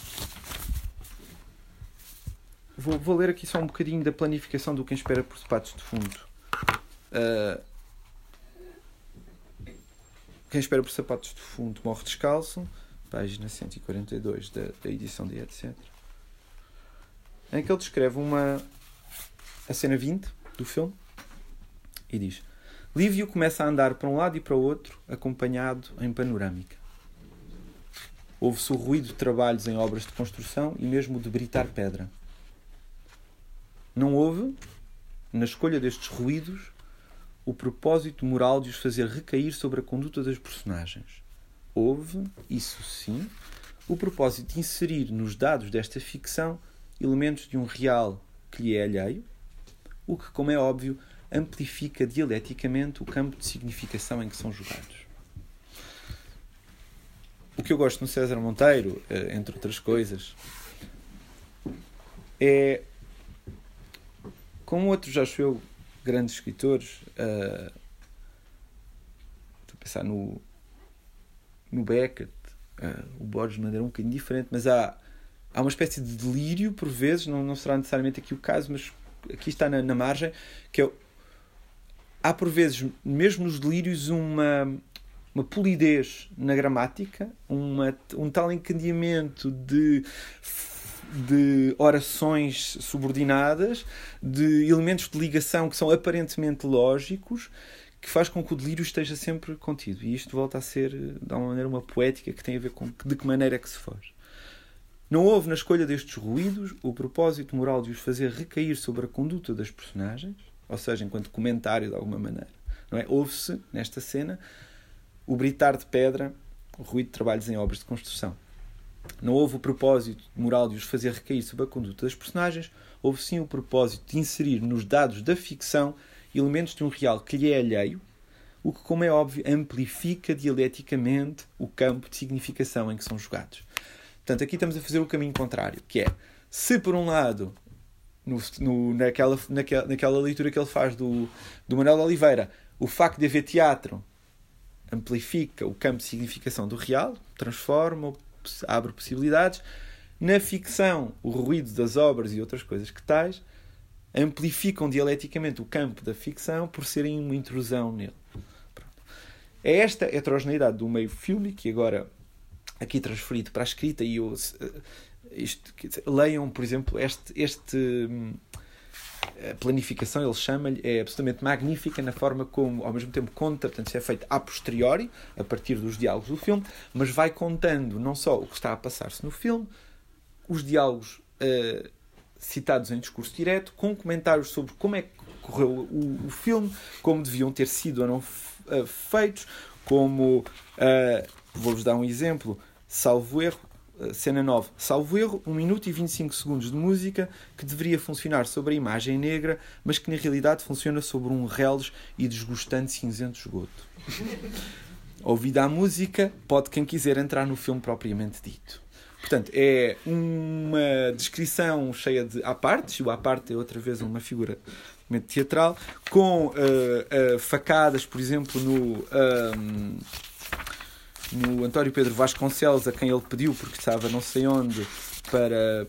S2: Vou, vou ler aqui só um bocadinho da planificação do Quem Espera por Sapatos de Fundo. Uh... Quem espera por sapatos de fundo morre descalço. página 142 da, da edição de etc., em que ele descreve uma, a cena 20 do filme e diz: Lívio começa a andar para um lado e para o outro, acompanhado em panorâmica. Ouve-se o ruído de trabalhos em obras de construção e mesmo de britar pedra. Não houve, na escolha destes ruídos, o propósito moral de os fazer recair sobre a conduta das personagens. Houve, isso sim, o propósito de inserir nos dados desta ficção elementos de um real que lhe é alheio, o que, como é óbvio, amplifica dialeticamente o campo de significação em que são jogados. O que eu gosto no César Monteiro, eh, entre outras coisas, é, como outros, acho eu, grandes escritores, uh, estou a pensar no, no Beckett, uh, o Borges de maneira um bocadinho diferente, mas há, há uma espécie de delírio, por vezes, não, não será necessariamente aqui o caso, mas aqui está na, na margem, que é, há por vezes, mesmo nos delírios, uma, uma polidez na gramática, uma, um tal encadeamento de de orações subordinadas, de elementos de ligação que são aparentemente lógicos, que faz com que o delírio esteja sempre contido. E isto volta a ser, de alguma maneira, uma poética que tem a ver com de que maneira é que se faz. Não houve na escolha destes ruídos o propósito moral de os fazer recair sobre a conduta das personagens, ou seja, enquanto comentário de alguma maneira. Não é? Houve-se, nesta cena, o britar de pedra, o ruído de trabalhos em obras de construção. Não houve o propósito moral de os fazer recair sobre a conduta das personagens, houve sim o propósito de inserir nos dados da ficção elementos de um real que lhe é alheio, o que, como é óbvio, amplifica dialeticamente o campo de significação em que são jogados. Portanto, aqui estamos a fazer o caminho contrário, que é, se por um lado, no, no, naquela, naquela, naquela leitura que ele faz do, do Manuel de Oliveira, o facto de haver teatro amplifica o campo de significação do real, transforma, abre possibilidades. Na ficção, o ruído das obras e outras coisas que tais amplificam dialeticamente o campo da ficção por serem uma intrusão nele. Pronto. É esta heterogeneidade do meio fílmico que agora aqui transferido para a escrita e eu, eh, isto, leiam, por exemplo, este, este hum, a planificação, ele chama-lhe, é absolutamente magnífica na forma como, ao mesmo tempo, conta, portanto, isso é feito a posteriori, a partir dos diálogos do filme, mas vai contando não só o que está a passar-se no filme, os diálogos uh, citados em discurso direto, com comentários sobre como é que correu o, o filme, como deviam ter sido ou não uh, feitos, como, uh, vou-vos dar um exemplo, salvo erro, eh, cena 9. Salvo erro, 1 minuto e 25 segundos de música que deveria funcionar sobre a imagem negra, mas que na realidade funciona sobre um reles e desgostante cinzento esgoto. Ouvida a música, pode quem quiser entrar no filme propriamente dito. Portanto, é uma descrição cheia de à parte, o à parte é outra vez uma figura teatral, com uh, uh, facadas, por exemplo, no. Um, no António Pedro Vasconcelos, a quem ele pediu, porque estava não sei onde, para,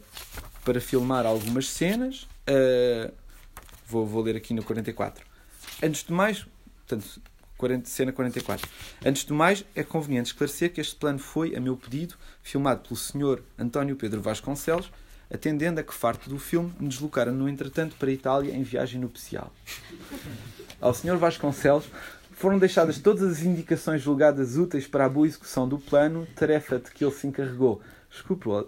S2: para filmar algumas cenas. Uh, vou, vou ler aqui no 44. Antes de mais, portanto, 40, cena 44. Antes de mais, é conveniente esclarecer que este plano foi, a meu pedido, filmado pelo Sr. António Pedro Vasconcelos, atendendo a que farto do filme me deslocara, no entretanto, para a Itália em viagem nupcial. Ao Sr. Vasconcelos foram deixadas todas as indicações julgadas úteis para a boa execução do plano, tarefa de que ele se encarregou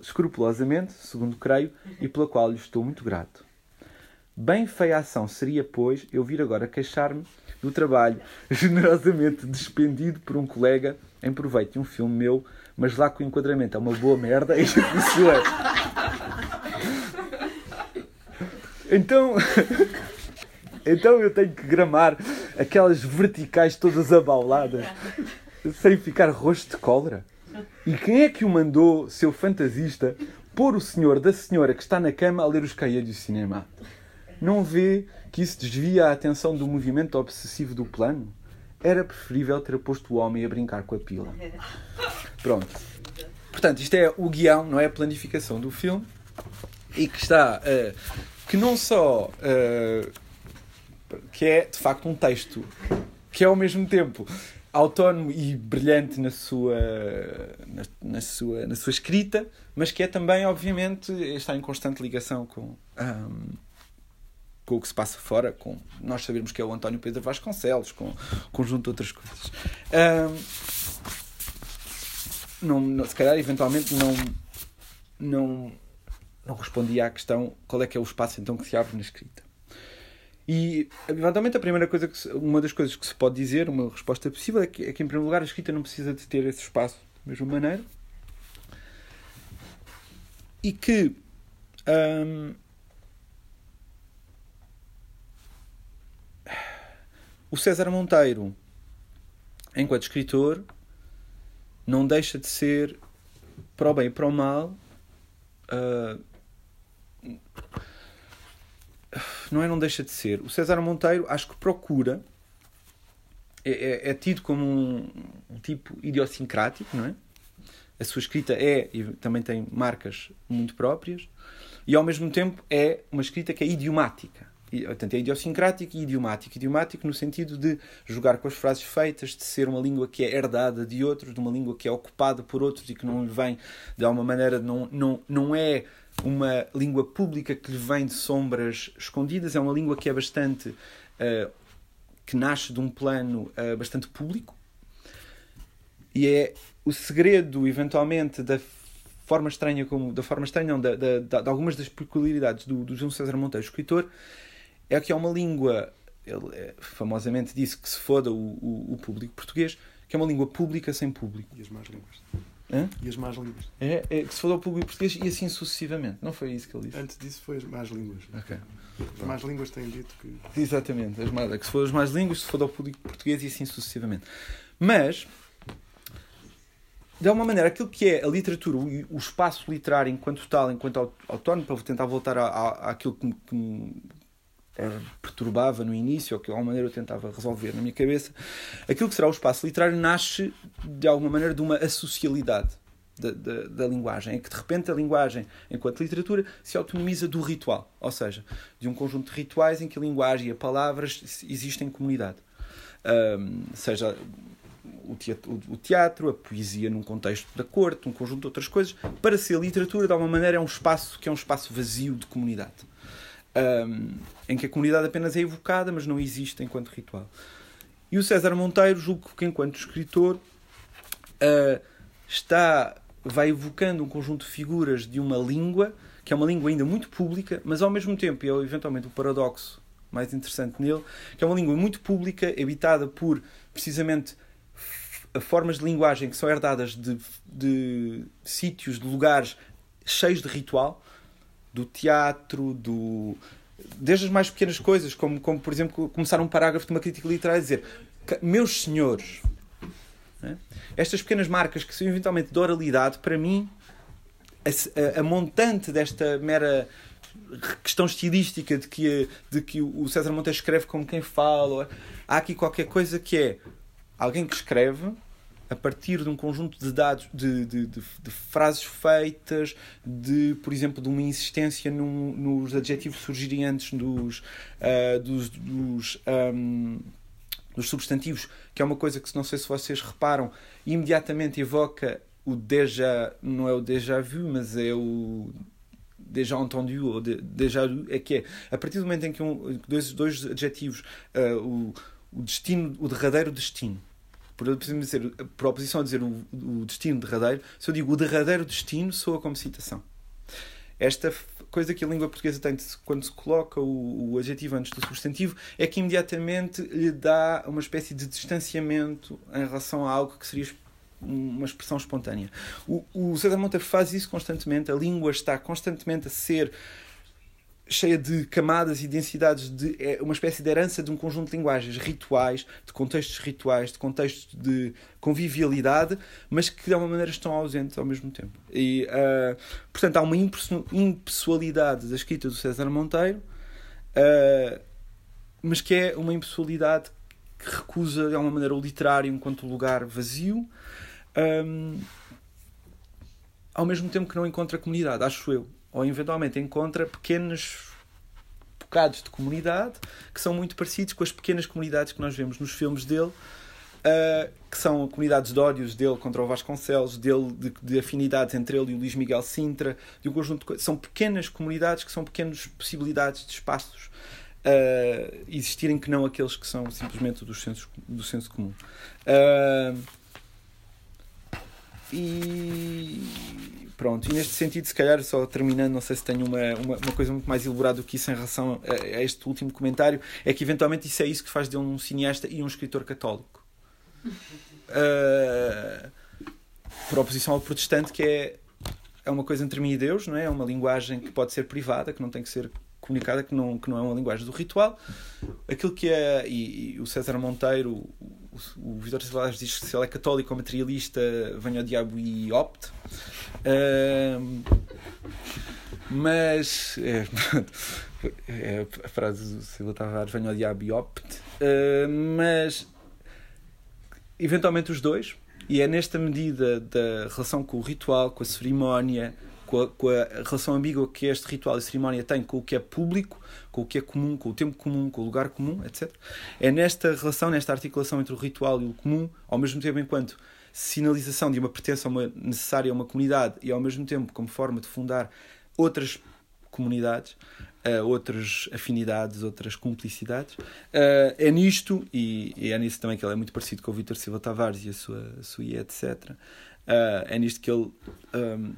S2: escrupulosamente, segundo creio, e pela qual lhe estou muito grato. Bem feia ação seria, pois, eu vir agora queixar-me do trabalho generosamente despendido por um colega em proveito de um filme meu, mas lá que o enquadramento é uma boa merda, é isso é. Então, então eu tenho que gramar aquelas verticais todas abauladas, sem ficar rosto de cólera. E quem é que o mandou, seu fantasista, pôr o senhor da senhora que está na cama a ler os cahiers do cinema? Não vê que isso desvia a atenção do movimento obsessivo do plano? Era preferível ter posto o homem a brincar com a pila. Pronto. Portanto, isto é o guião, não é a planificação do filme, e que está. Uh, que não só uh, que é de facto um texto que é ao mesmo tempo autónomo e brilhante na sua, na, na, sua, na sua escrita, mas que é também, obviamente, está em constante ligação com, um, com o que se passa fora, com nós sabermos que é o António Pedro Vasconcelos, com um conjunto de outras coisas. Um, não, não, se calhar, eventualmente, não, não, não respondia à questão qual é que é o espaço então que se abre na escrita. E, eventualmente, a primeira coisa que se, uma das coisas que se pode dizer, uma resposta possível, é que, é que, em primeiro lugar, a escrita não precisa de ter esse espaço da mesma maneira. E que hum, o César Monteiro, enquanto escritor, não deixa de ser, para o bem e para o mal, uh, não é não deixa de ser. O César Monteiro acho que procura é, é, é tido como um, um, tipo idiosincrático, não é? A sua escrita é e também tem marcas muito próprias e ao mesmo tempo é uma escrita que é idiomática. Portanto, é idiosincrático e idiomático. Idiomático no sentido de jogar com as frases feitas, de ser uma língua que é herdada de outros, de uma língua que é ocupada por outros e que não lhe vem de alguma maneira, não, não, não é uma língua pública que lhe vem de sombras escondidas, é uma língua que é bastante. Uh, que nasce de um plano uh, bastante público e é o segredo, eventualmente, da forma estranha, como da forma estranha, não, da, da, de algumas das peculiaridades do, do João César Monteiro, escritor, é que é uma língua. Ele é, famosamente disse que se foda o, o, o público português, que é uma língua pública sem público.
S1: E as más línguas.
S2: Hã?
S1: E as más línguas.
S2: É, é que se ao público português e assim sucessivamente. Não foi isso que ele disse?
S1: Antes disso foi as más línguas.
S2: Ok.
S1: As más línguas têm dito que.
S2: Exatamente. As más, que se for as más línguas, se for ao público português e assim sucessivamente. Mas, de alguma maneira, aquilo que é a literatura, o, o espaço literário enquanto tal, enquanto autónomo, para tentar voltar à, à, àquilo que, que, perturbava no início, ou que de alguma maneira eu tentava resolver na minha cabeça, aquilo que será o espaço literário nasce de alguma maneira de uma associalidade da, da, da, linguagem, em que de repente a linguagem, enquanto literatura, se autonomiza do ritual, ou seja, de um conjunto de rituais em que a linguagem e a palavras existem em comunidade. Um, seja o teatro, o teatro, a poesia num contexto da corte, um conjunto de outras coisas, para ser literatura, de alguma maneira, é um espaço que é um espaço vazio de comunidade um, em que a comunidade apenas é evocada, mas não existe enquanto ritual. E o César Monteiro, julgo que enquanto escritor, uh, está, vai evocando um conjunto de figuras de uma língua, que é uma língua ainda muito pública, mas ao mesmo tempo, e é eventualmente o paradoxo mais interessante nele, que é uma língua muito pública, habitada por, precisamente, formas de linguagem que são herdadas de, de sítios, de lugares cheios de ritual, do teatro, do desde as mais pequenas coisas, como, como por exemplo começar um parágrafo de uma crítica literária a dizer meus senhores, né? estas pequenas marcas que são eventualmente de oralidade, para mim, a, a, a, montante desta mera questão estilística de que, de que o César Monteiro escreve como quem fala, há aqui qualquer coisa que é alguém que escreve a partir de um conjunto de dados, de, de, de, de frases feitas, de, por exemplo, de uma insistência num, nos adjetivos surgirem antes dos, uh, dos, dos, um, dos, substantivos, que é uma coisa que, não sei se vocês reparam, imediatamente evoca o déjà, não é o déjà vu, mas é o déjà entendu ou déjà vu, é que é, a partir do momento em que um, dois, dois adjetivos, uh, o, o destino, o derradeiro destino, por, dizer, por oposição a dizer o, o destino derradeiro, se eu digo o derradeiro destino, soa como citação. Esta coisa que a língua portuguesa tem quando se coloca o, o adjetivo antes do substantivo é que imediatamente lhe dá uma espécie de distanciamento em relação a algo que seria uma expressão espontânea. O, o César Monteiro faz isso constantemente, a língua está constantemente a ser cheia de camadas e densidades de é uma espécie de herança de um conjunto de linguagens rituais, de contextos rituais, de contextos de convivialidade, mas que de alguma maneira estão ausentes ao mesmo tempo. E, uh, portanto, há uma impessoalidade da escrita do César Monteiro, uh, mas que é uma impessoalidade que recusa de alguma maneira o literário enquanto lugar vazio. Um, ao mesmo tempo que não encontra comunidade, acho eu ou eventualmente encontra pequenos bocados de comunidade que são muito parecidos com as pequenas comunidades que nós vemos nos filmes dele uh, que são comunidades de ódios dele contra o Vasconcelos, dele, de, de, afinidades entre ele e o Luís Miguel Sintra, de um conjunto de. São pequenas comunidades que são pequenas possibilidades de espaços uh, existirem que não aqueles que são simplesmente do senso, do senso comum. Uh, e pronto, e neste sentido, se calhar, só terminando, não sei se tenho uma, uma, uma coisa muito mais elaborada do que isso em relação a, a, este último comentário, é que eventualmente isso é isso que faz dele um cineasta e um escritor católico. Uh, por oposição ao protestante, que é, é uma coisa entre mim e Deus, não é? É uma linguagem que pode ser privada, que não tem que ser comunicada, que não, que não é uma linguagem do ritual. Aquilo que é, e, e o César Monteiro, o, o Vitor diz que se ele é católico ou materialista, venha ao diabo e opte. Uh, mas é, é, a frase do Silva Tavares, venha ao diabo e opte. Uh, mas eventualmente os dois, e é nesta medida da relação com o ritual, com a cerimónia, com a, com a relação ambígua que este ritual e cerimónia tem com o que é público, com o que é comum, com o tempo comum, com o lugar comum, etc. É nesta relação, nesta articulação entre o ritual e o comum, ao mesmo tempo enquanto sinalização de uma pertença uma necessária a uma comunidade e ao mesmo tempo como forma de fundar outras comunidades, uh, outras afinidades, outras cumplicidades. Uh, é nisto, e, e, é nisso também que ele é muito parecido com o Vítor Silva Tavares e a sua, a sua etc. Uh, é nisto que ele um,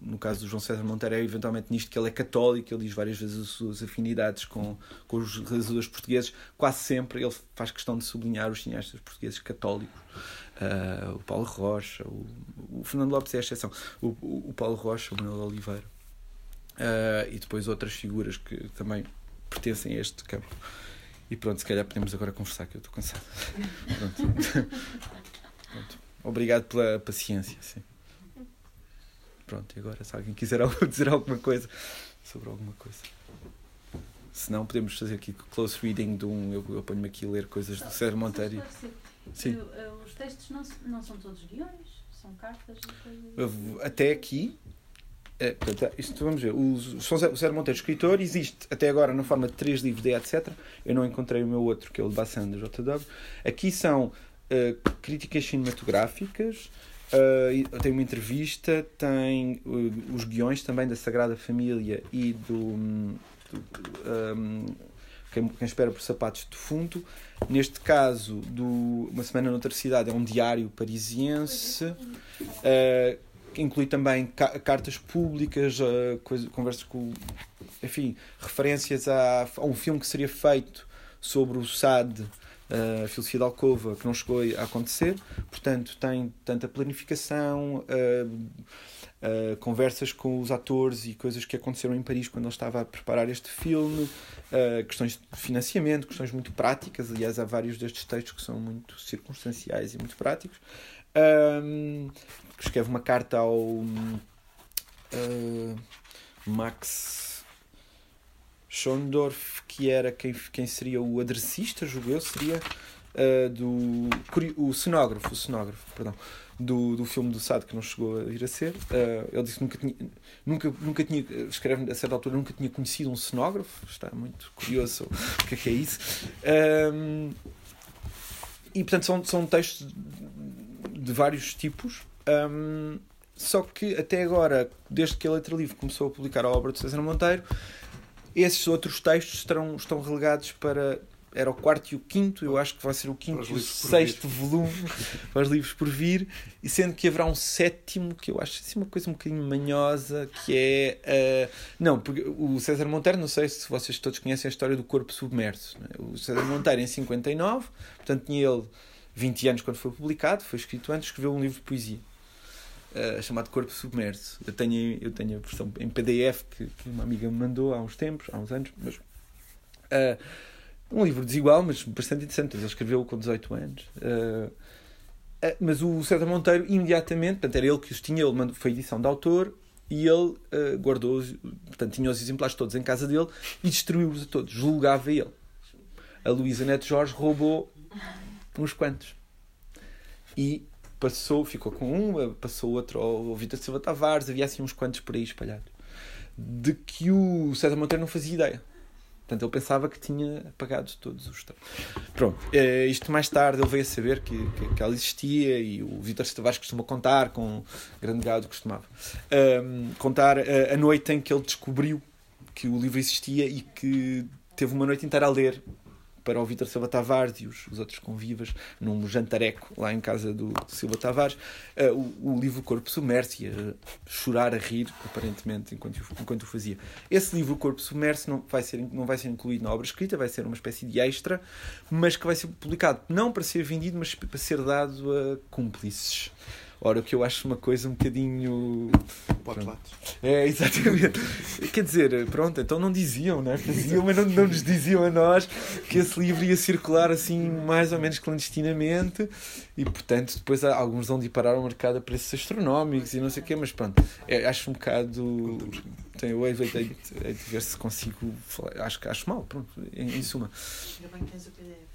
S2: no caso do João César Monteiro, é eventualmente nisto que ele é católico, ele diz várias vezes as suas afinidades com, com os realizadores portugueses, quase sempre ele faz questão de sublinhar os cineastas portugueses católicos. Uh, o Paulo Rocha, o, o, Fernando Lopes é a exceção, o, o, o Paulo Rocha, o Manuel Oliveira. Uh, e depois outras figuras que também pertencem a este campo. E pronto, se calhar podemos agora conversar, que eu estou cansado. pronto. pronto. Obrigado pela paciência. Sim. Pronto, e agora se alguém quiser dizer alguma coisa sobre alguma coisa. Se não, podemos fazer aqui close reading de um. Eu, eu ponho-me aqui a ler coisas do Sérgio Monteiro.
S3: Sim. Eh, os textos não, não são todos guiões, são cartas
S2: Até aqui. É, portanto, isto vamos ver. O, o Sérgio Monteiro, escritor, existe até agora na forma de três livros de etc. Eu não encontrei o meu outro, que é o de Bassan da JW. Aqui são uh, críticas cinematográficas, Uh, tem uma entrevista, tem uh, os guiões também da Sagrada Família e do, do um, quem, quem, Espera por Sapatos de Fundo. Neste caso, do Uma Semana Noutra Cidade, é um diário parisiense. Uh, inclui também ca cartas públicas, uh, coisa, conversas com. Enfim, referências a, a um filme que seria feito sobre o SAD a filosofia da alcova que não chegou a acontecer, portanto tem tanta planificação, uh, uh, conversas com os atores e coisas que aconteceram em Paris quando ele estava a preparar este filme, uh, questões de financiamento, questões muito práticas, aliás há vários destes textos que são muito circunstanciais e muito práticos. Um, escreve uma carta ao Max Schondorf, que era quem, quem seria o adressista, julgo eu, seria uh, do. o cenógrafo, o cenógrafo, perdão, do, do filme do Sado que não chegou a ir a ser. Uh, ele disse que nunca tinha, nunca, nunca tinha, escreve a certa altura, nunca tinha conhecido um cenógrafo. Está muito curioso o que é que é isso. Um, e portanto são, são textos de vários tipos. Um, só que até agora, desde que a Letra Livre começou a publicar a obra de César Monteiro, esses outros textos estarão, estão relegados para. Era o quarto e o quinto, eu acho que vai ser o quinto e o sexto volume para os livros por vir, e sendo que haverá um sétimo, que eu acho assim uma coisa um bocadinho manhosa, que é. Uh, não, porque o César Monteiro, não sei se vocês todos conhecem a história do corpo submerso. É? O César Monteiro, em 59, portanto, tinha ele 20 anos quando foi publicado, foi escrito antes, escreveu um livro de poesia uh, chamado Corpo Submerso. Eu tenho, eu tenho a versão em PDF que, que, uma amiga me mandou há uns tempos, há uns anos, mas uh, um livro desigual, mas bastante interessante. Ele escreveu com 18 anos. Uh, mas o César Monteiro, imediatamente, portanto, era ele que os tinha, ele mandou, foi edição de autor e ele guardou, portanto, tinha os exemplares todos em casa dele e distribuiu-os a todos, julgava ele. A Luísa Neto Jorge roubou uns quantos. E passou, ficou com um, passou outro ao Vitor Silva Tavares, havia assim uns quantos por aí espalhados. De que o César Monteiro não fazia ideia. Portanto, ele pensava que tinha apagado todos os Pronto, uh, isto mais tarde ele veio a saber que, que, que ela existia e o Vítor Tavares costuma contar, com grande gado costumava, uh, contar a noite em que ele descobriu que o livro existia e que teve uma noite inteira a ler para o Vítor Silva Tavares e os, os, outros convivas num jantareco lá em casa do, Silva Tavares uh, o, o, livro Corpo Submerso e a chorar, a rir, aparentemente, enquanto, enquanto o fazia. Esse livro Corpo Submerso não vai, ser, não vai ser incluído na obra escrita, vai ser uma espécie de extra, mas que vai ser publicado não para ser vendido, mas para ser dado a cúmplices. Ora, o que eu acho uma coisa um bocadinho.
S1: Potlatos.
S2: É, exatamente. Quer dizer, pronto, então não diziam, né? Faziam, mas não, não nos diziam a nós que esse livro ia circular assim, mais ou menos clandestinamente e, portanto, depois alguns vão de parar ao mercado a preços astronómicos e não sei o quê, mas pronto, é, acho um bocado. Tem, eu hei de ver se consigo falar. Acho que acho mal, pronto, em, em suma.
S4: Ainda bem que tens o PDF.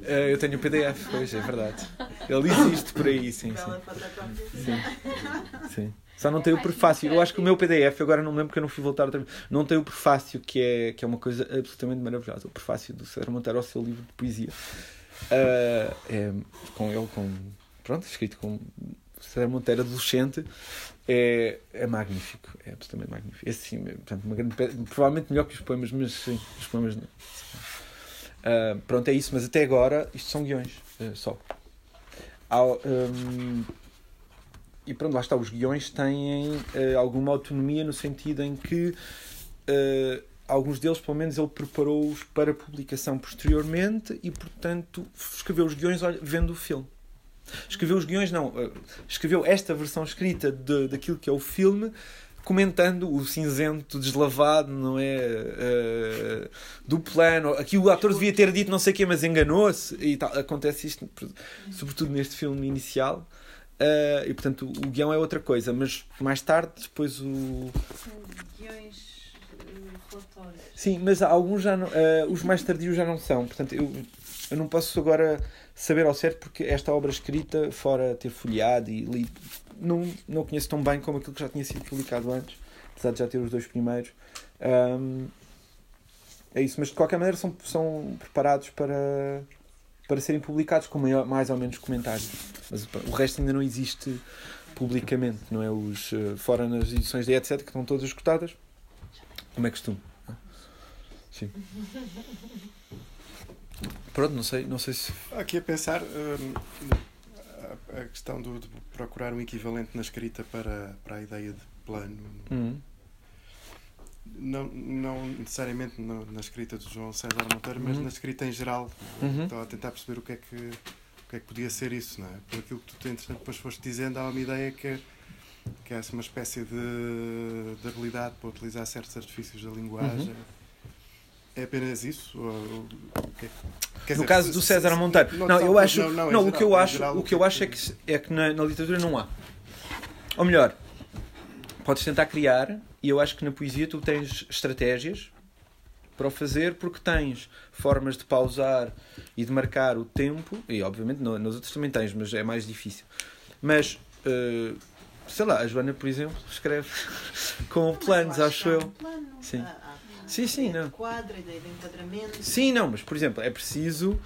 S2: Uh, eu tenho o PDF, pois, é verdade. Ele existe por aí, sim. Sim. sim. sim. Só não tem o prefácio. Eu acho que o meu PDF, agora não lembro porque eu não fui voltar outra vez, não tem o prefácio, que é, que é uma coisa absolutamente maravilhosa. O prefácio do César Monteiro ao seu livro de poesia. Uh, é, com ele, com. Pronto, escrito com César Monteiro adolescente. É, é magnífico. É absolutamente magnífico. Esse sim, portanto, uma grande, provavelmente melhor que os poemas, mas sim, os poemas não. Uh, pronto, é isso, mas até agora isto são guiões uh, só. Há, um, e pronto, lá está, os guiões têm uh, alguma autonomia no sentido em que alguns deles, pelo menos, ele preparou-os para publicação posteriormente e, portanto, escreveu os guiões vendo o filme. Escreveu os guiões, não, escreveu esta versão escrita de, daquilo que é o filme comentando o cinzento deslavado, não é? Uh, do plano. Aqui o ator devia ter dito não sei o quê, mas enganou-se. E tal. Acontece isto, sobretudo neste filme inicial. Uh, e portanto o guião é outra coisa, mas mais tarde, depois o.
S3: São guiões relatórios.
S2: Sim, mas alguns já não, uh, os mais tardios já não são. Portanto, eu, eu não posso agora saber ao certo porque esta obra escrita, fora ter folheado e lido não, não conheço tão bem como aquilo que já tinha sido publicado antes, apesar de já ter os dois primeiros. Um, é isso, mas de qualquer maneira são, são preparados para, para serem publicados com maior, mais ou menos comentários. Mas o resto ainda não existe publicamente, não é? Os, uh, fora nas edições de etc., que estão todas escutadas, como é costume. Sim. Pronto, não sei, não sei se.
S1: Aqui a pensar. Hum, a questão do, de procurar um equivalente na escrita para, para a ideia de plano. Uhum. Não, não necessariamente no, na escrita do João César Monteiro, mas uhum. na escrita em geral. Uhum. Estava a tentar perceber o que é que, o que, é que podia ser isso, não é? Por aquilo que tu depois foste dizendo, há uma ideia que, que é uma espécie de, de habilidade para utilizar certos artifícios da linguagem. Uhum. É apenas isso? Ou,
S2: no dizer, caso do César Monteiro. Não, não eu acho. Não, não, não o que eu acho, geral, o que eu acho é que, é que na, na literatura não há. Ou melhor, podes tentar criar, e eu acho que na poesia tu tens estratégias para o fazer porque tens formas de pausar e de marcar o tempo, e obviamente nos outros também tens, mas é mais difícil. Mas, uh, sei lá, a Joana, por exemplo, escreve com planos, acho eu.
S4: Plano.
S2: Sim.
S4: Ah,
S2: Sim, sim, não.
S4: Ideia de enquadramento.
S2: Sim, não, mas por exemplo, é preciso,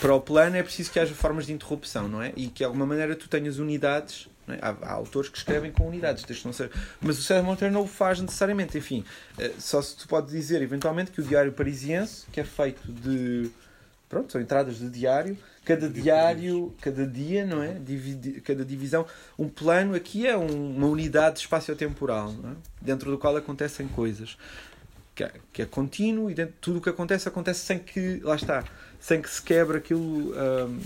S2: para o plano é preciso que haja formas de interrupção, não é? E que de alguma maneira tu tenhas unidades. É? Há, há, autores que escrevem com unidades, não ser. Mas o César Monteiro não o faz necessariamente. Enfim, eh, só se tu pode dizer eventualmente que o Diário Parisiense, que é feito de. Pronto, são entradas de diário, cada diário, cada dia, não é? Dividi cada divisão. Um plano aqui é um, uma unidade espaço-temporal, é? dentro do qual acontecem coisas que é, que é contínuo e dentro, tudo o que acontece acontece sem que lá está sem que se quebre aquilo um,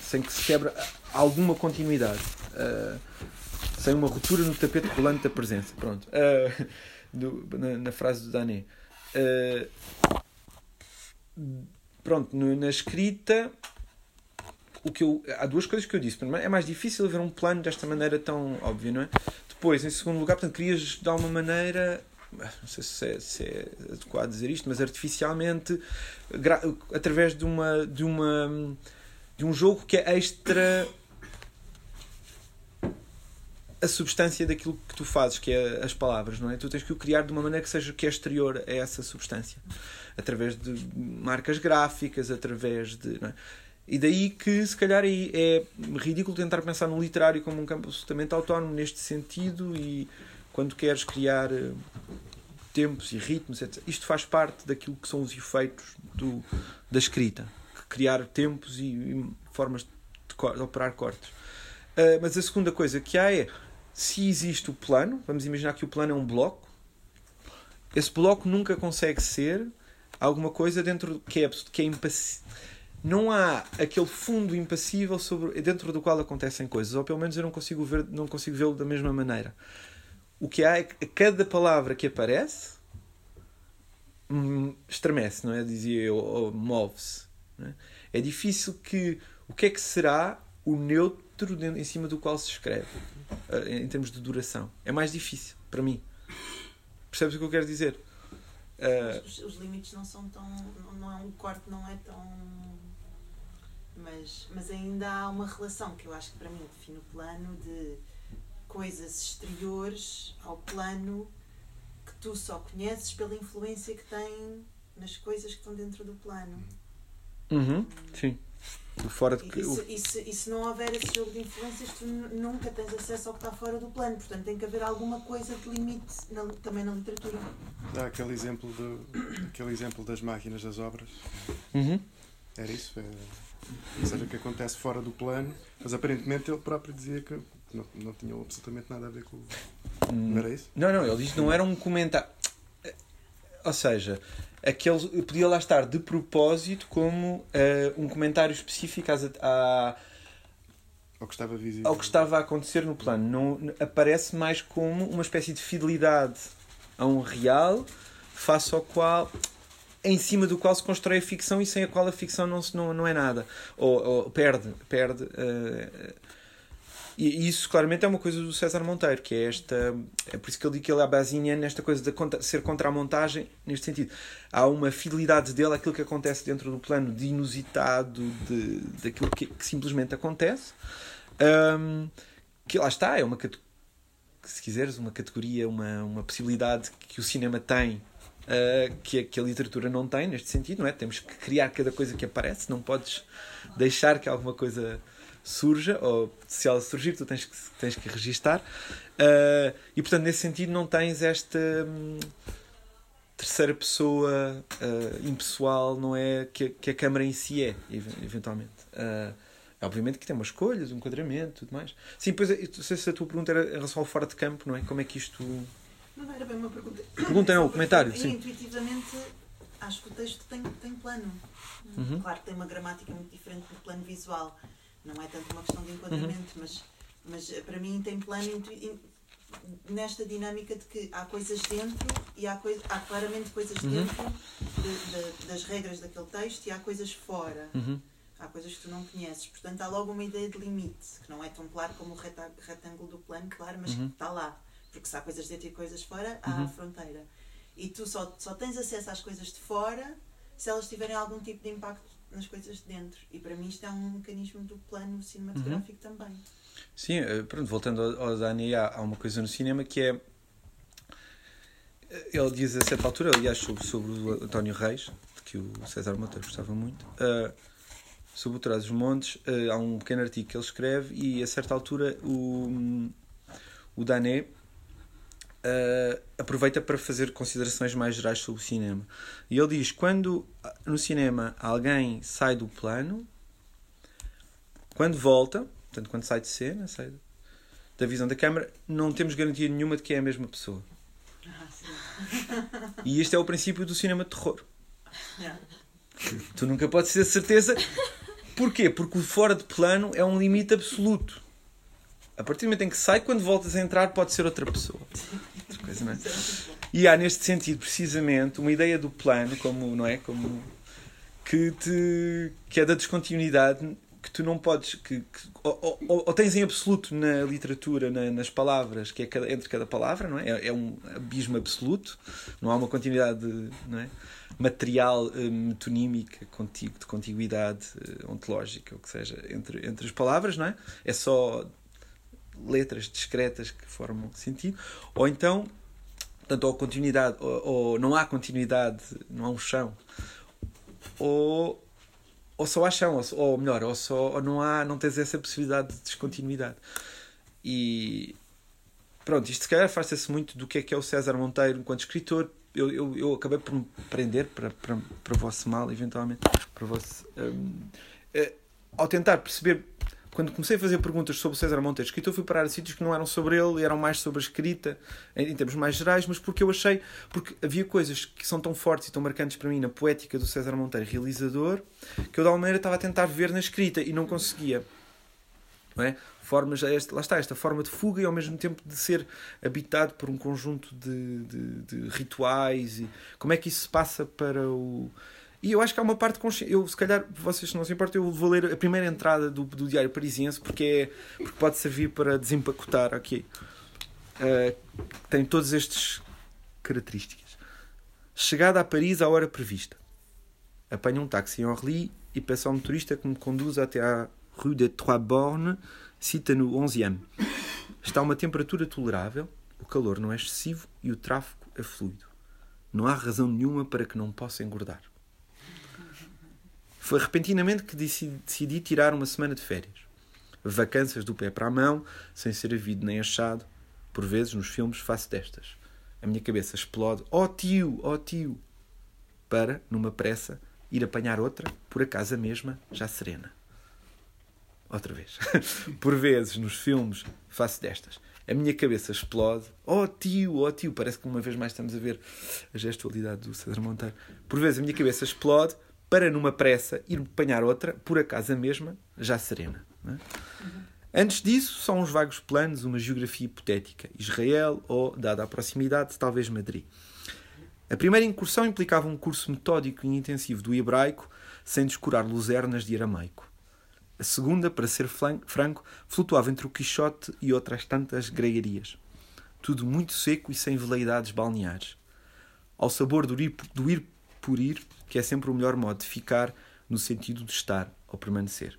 S2: sem que se quebre alguma continuidade uh, sem uma ruptura no tapete rolante da presença. Pronto. Uh, do, na, na, frase do Dané. Uh, pronto no, na escrita o que eu, há duas coisas que eu disse. Primeiro é mais difícil ver um plano desta maneira tão óbvia não é? Depois em segundo lugar portanto querias de alguma maneira não sei se é, se é adequado dizer isto, mas artificialmente, através de uma, de uma de um jogo que é extra a substância daquilo que tu fazes, que é as palavras, não é? Tu tens que o criar de uma maneira que seja que é exterior a essa substância. através de marcas gráficas, através de. é? E daí que, se calhar, é, é ridículo tentar pensar no literário como um campo absolutamente autónomo neste sentido e quando queres criar eh, tempos e ritmos, etc. Isto faz parte daquilo que são os efeitos do, da escrita. Criar tempos e, e formas de, de operar cortes. Ah, mas a segunda coisa que há é, se existe o plano, vamos imaginar que o plano é um bloco, esse bloco nunca consegue ser alguma coisa dentro que é, que é impassível. Não há aquele fundo impassível sobre, dentro do qual acontecem coisas, ou pelo menos eu não consigo ver, não consigo vê-lo da mesma maneira. O que há é que cada palavra que aparece hum, estremece, não é? Dizia eu, ou move-se. É? é difícil que. O que é que será o neutro em cima do qual se escreve, eh, em termos de duração? É mais difícil, para mim. Percebes o que eu quero dizer? Eh,
S4: Os, os limites não são tão. Não, não é um corte, não é tão. Mas, mas ainda há uma relação que eu acho que para mim define o plano de coisas exteriores ao plano que tu só conheces pela influência que tem nas coisas que estão dentro do plano.
S2: uhum, sim. O Fora de.
S4: E, e, se, e, se, e se não houver esse jogo de influências, tu nu- nunca tens acesso ao que está fora do plano. Portanto, tem que haver alguma coisa de limite na- também na literatura.
S1: Dá aquele exemplo, do, aquele exemplo das máquinas das obras.
S2: Uhum.
S1: Era isso? É, ou seja, que acontece fora do plano, mas aparentemente ele próprio dizia que não, não tinha absolutamente nada a ver com.
S2: Hum.
S1: Não era isso?
S2: Não, não, ele diz que não era um comentário. Ou seja, aquele podia lá estar de propósito como eh, um comentário específico às, à,
S1: Ao que estava visível.
S2: ao que estava a acontecer no plano. Não, aparece mais como uma espécie de fidelidade a um real, face ao qual em cima do qual se constrói a ficção e sem a qual a ficção não, se- não, não é nada. Ou, ou perde, perde. eh, e isso claramente é uma coisa do César Monteiro, que é esta. É por isso que ele diz que ele é basiniano nesta coisa de ser contra a montagem, neste sentido. Há uma fidelidade dele àquilo que acontece dentro do plano de inusitado, de, daquilo que, que simplesmente acontece. Ahm, que lá está, é uma se quiseres, uma categoria, uma, uma possibilidade que o cinema tem. ah, que, que a literatura não tem neste sentido, não é? Temos que criar cada coisa que aparece, não podes deixar que alguma coisa surja, ou se ela surgir, tu tens que, tens que registar. Ah, e portanto, nesse sentido, não tens esta hum, terceira pessoa ah, impessoal, não é? Que, a- que a câmara em si é, ev- eventualmente. Ah, obviamente que tem umas escolhas, um enquadramento tudo mais. Sim, pois não sei se a tua pergunta era em relação ao fora de campo, não é? Como é que isto.
S4: Não, era bem uma pergunta.
S2: Pergunta não,
S4: porque
S2: comentário,
S4: eu,
S2: sim.
S4: Intuitivamente, acho que o texto tem, tem plano.
S2: Uhum.
S4: Claro que tem uma gramática muito diferente do plano visual. Não é tanto uma questão de enquadramento,
S2: Uhum.
S4: mas, mas eh, para mim tem plano in- nesta dinâmica de que há coisas dentro e há, coi há claramente coisas
S2: Uhum.
S4: dentro de- de- das regras daquele texto e há coisas fora.
S2: Uhum.
S4: Há coisas que tu não conheces. Portanto, há logo uma ideia de limite, que não é tão claro como o retângulo do plano, claro, mas
S2: Uhum.
S4: que está lá. Porque se há coisas dentro e coisas fora, há
S2: Uhum.
S4: a fronteira. E tu só, só tens acesso às coisas de fora se elas tiverem algum tipo de impacto nas coisas de dentro. E para mim isto é um mecanismo do plano cinematográfico também.
S2: Sim, eh, pronto, voltando ao, ao Dani, há, há uma coisa no cinema que é. eh, Ele diz a certa altura, aliás, sobre, sobre o António Reis, que o César Monteiro gostava muito, eh, sobre o Trás dos Montes, eh, há um pequeno artigo que ele escreve e a certa altura o, o Dané eh, aproveita para fazer considerações mais gerais sobre o cinema. E ele diz: quando no cinema alguém sai do plano, quando volta, portanto, quando sai de cena, sai da visão da câmara, não temos garantia nenhuma de que é a mesma pessoa.
S4: Ah, sim.
S2: E este é o princípio do cinema de terror.
S4: Yeah.
S2: Tu nunca podes ter certeza. Porquê? Porque o fora de plano é um limite absoluto. A partir do momento em que sai, quando voltas a entrar, pode ser outra pessoa. Coisa, não é? E há neste sentido, precisamente, uma ideia do plano, como, não é? Como que, te, que é da descontinuidade que tu não podes. Que, que- ou, ou- ou tens em absoluto na literatura, na- nas palavras, que é cada- entre cada palavra, não é? É, é um abismo absoluto, não há uma continuidade não é? material, eh, metonímica, contigo, de contiguidade eh, ontológica, ou que seja, entre, entre as palavras, não é? É só letras discretas que formam sentido, ou então Portanto, ou continuidade, ou, ou não há continuidade, não há um chão, ou, ou só há chão, ou, ou melhor, ou, só, ou não, há, não tens essa possibilidade de descontinuidade. E pronto, isto se calhar afasta-se muito do que é que é o César Monteiro enquanto escritor. Eu, eu, eu acabei por me prender para, para, para o vosso mal, eventualmente, para o vosso. Um, eh, ao tentar perceber quando comecei a fazer perguntas sobre César Monteiro escritor, fui parar a sítios que não eram sobre ele, eram mais sobre a escrita, em, termos mais gerais, mas porque eu achei, porque havia coisas que são tão fortes e tão marcantes para mim na poética do César Monteiro, realizador, que eu de alguma maneira estava a tentar ver na escrita e não conseguia. Não é? Formas, esta, lá está, esta forma de fuga e ao mesmo tempo de ser habitado por um conjunto de, de, de rituais e como é que isso se passa para o e eu acho que há uma parte consciente. Eu, se calhar, vocês não se importam, eu vou ler a primeira entrada do, do Diário Parisiense porque, é, porque pode servir para desempacotar aqui. Uh, tem todas estas características. Chegada a Paris à hora prevista. Apanho um táxi em Orly e peço ao motorista que me conduza até à Rue de Trois Bornes, cita no 11e. Está uma temperatura tolerável, o calor não é excessivo e o tráfego é fluido. Não há razão nenhuma para que não possa engordar. Foi repentinamente que decidi tirar uma semana de férias. Vacâncias do pé para a mão, sem ser havido nem achado. Por vezes, nos filmes, faço destas. A minha cabeça explode. Oh tio, oh tio! Para, numa pressa, ir apanhar outra, por acaso a mesma, já serena. Outra vez. Por vezes, nos filmes, faço destas. A minha cabeça explode. Oh tio, oh tio! Parece que uma vez mais estamos a ver a gestualidade do César Monteiro. Por vezes, a minha cabeça explode para numa pressa ir apanhar outra, por acaso a mesma, já serena. É? Antes disso, são uns vagos planos, uma geografia hipotética, Israel ou, dada a proximidade, talvez Madrid. A primeira incursão implicava um curso metódico e intensivo do hebraico, sem descurar luzernas de aramaico. A segunda, para ser franco, flutuava entre o Quixote e outras tantas gregarias. Tudo muito seco e sem veleidades balneares. Ao sabor do ir, do ir por ir, que é sempre o melhor modo de ficar no sentido de estar ou permanecer.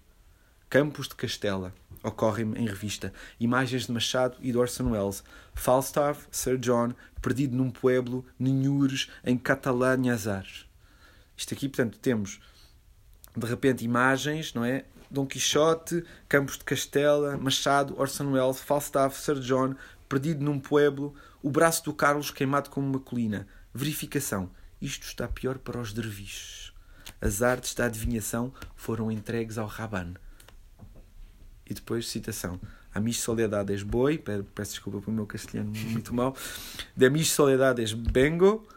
S2: Campos de Castela, ocorrem-me em revista, imagens de Machado e de Orson Welles, Falstaff, Sir John, perdido num pueblo, Ninhures, em Catalânia Azares. Isto aqui, portanto, temos de repente imagens, não é? Dom Quixote, Campos de Castela, Machado, Orson Welles, Falstaff, Sir John, perdido num pueblo, o braço do Carlos queimado como uma colina. Verificação. Isto está pior para os derviches. As artes da adivinhação foram entregues ao Raban. E depois, citação. A mis soledades boi, peço desculpa pelo meu castelhano muito mal. De mis soledades vengo,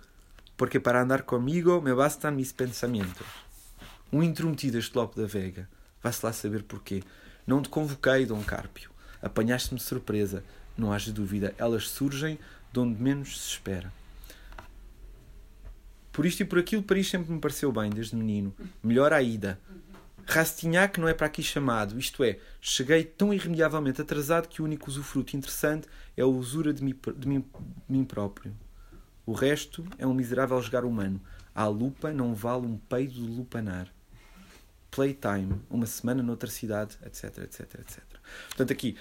S2: porque para andar comigo me bastam mis pensamentos. Um intrometido este Lope da Vega. Vá-se lá saber porquê. Não te convoquei, Dom Cárpio. Apanhaste-me surpresa. Não haja dúvida, elas surgem de onde menos se espera. Por isto e por aquilo, Paris sempre me pareceu bem, desde menino. Melhor a ida. Rastignac não é para aqui chamado, isto é, cheguei tão irremediavelmente atrasado que o único usufruto interessante é a usura de mim, de mim, de mim próprio. O resto é um miserável jogar humano. A lupa não vale um peido de lupanar. Playtime, uma semana noutra cidade, etc, etc, etc. Portanto, aqui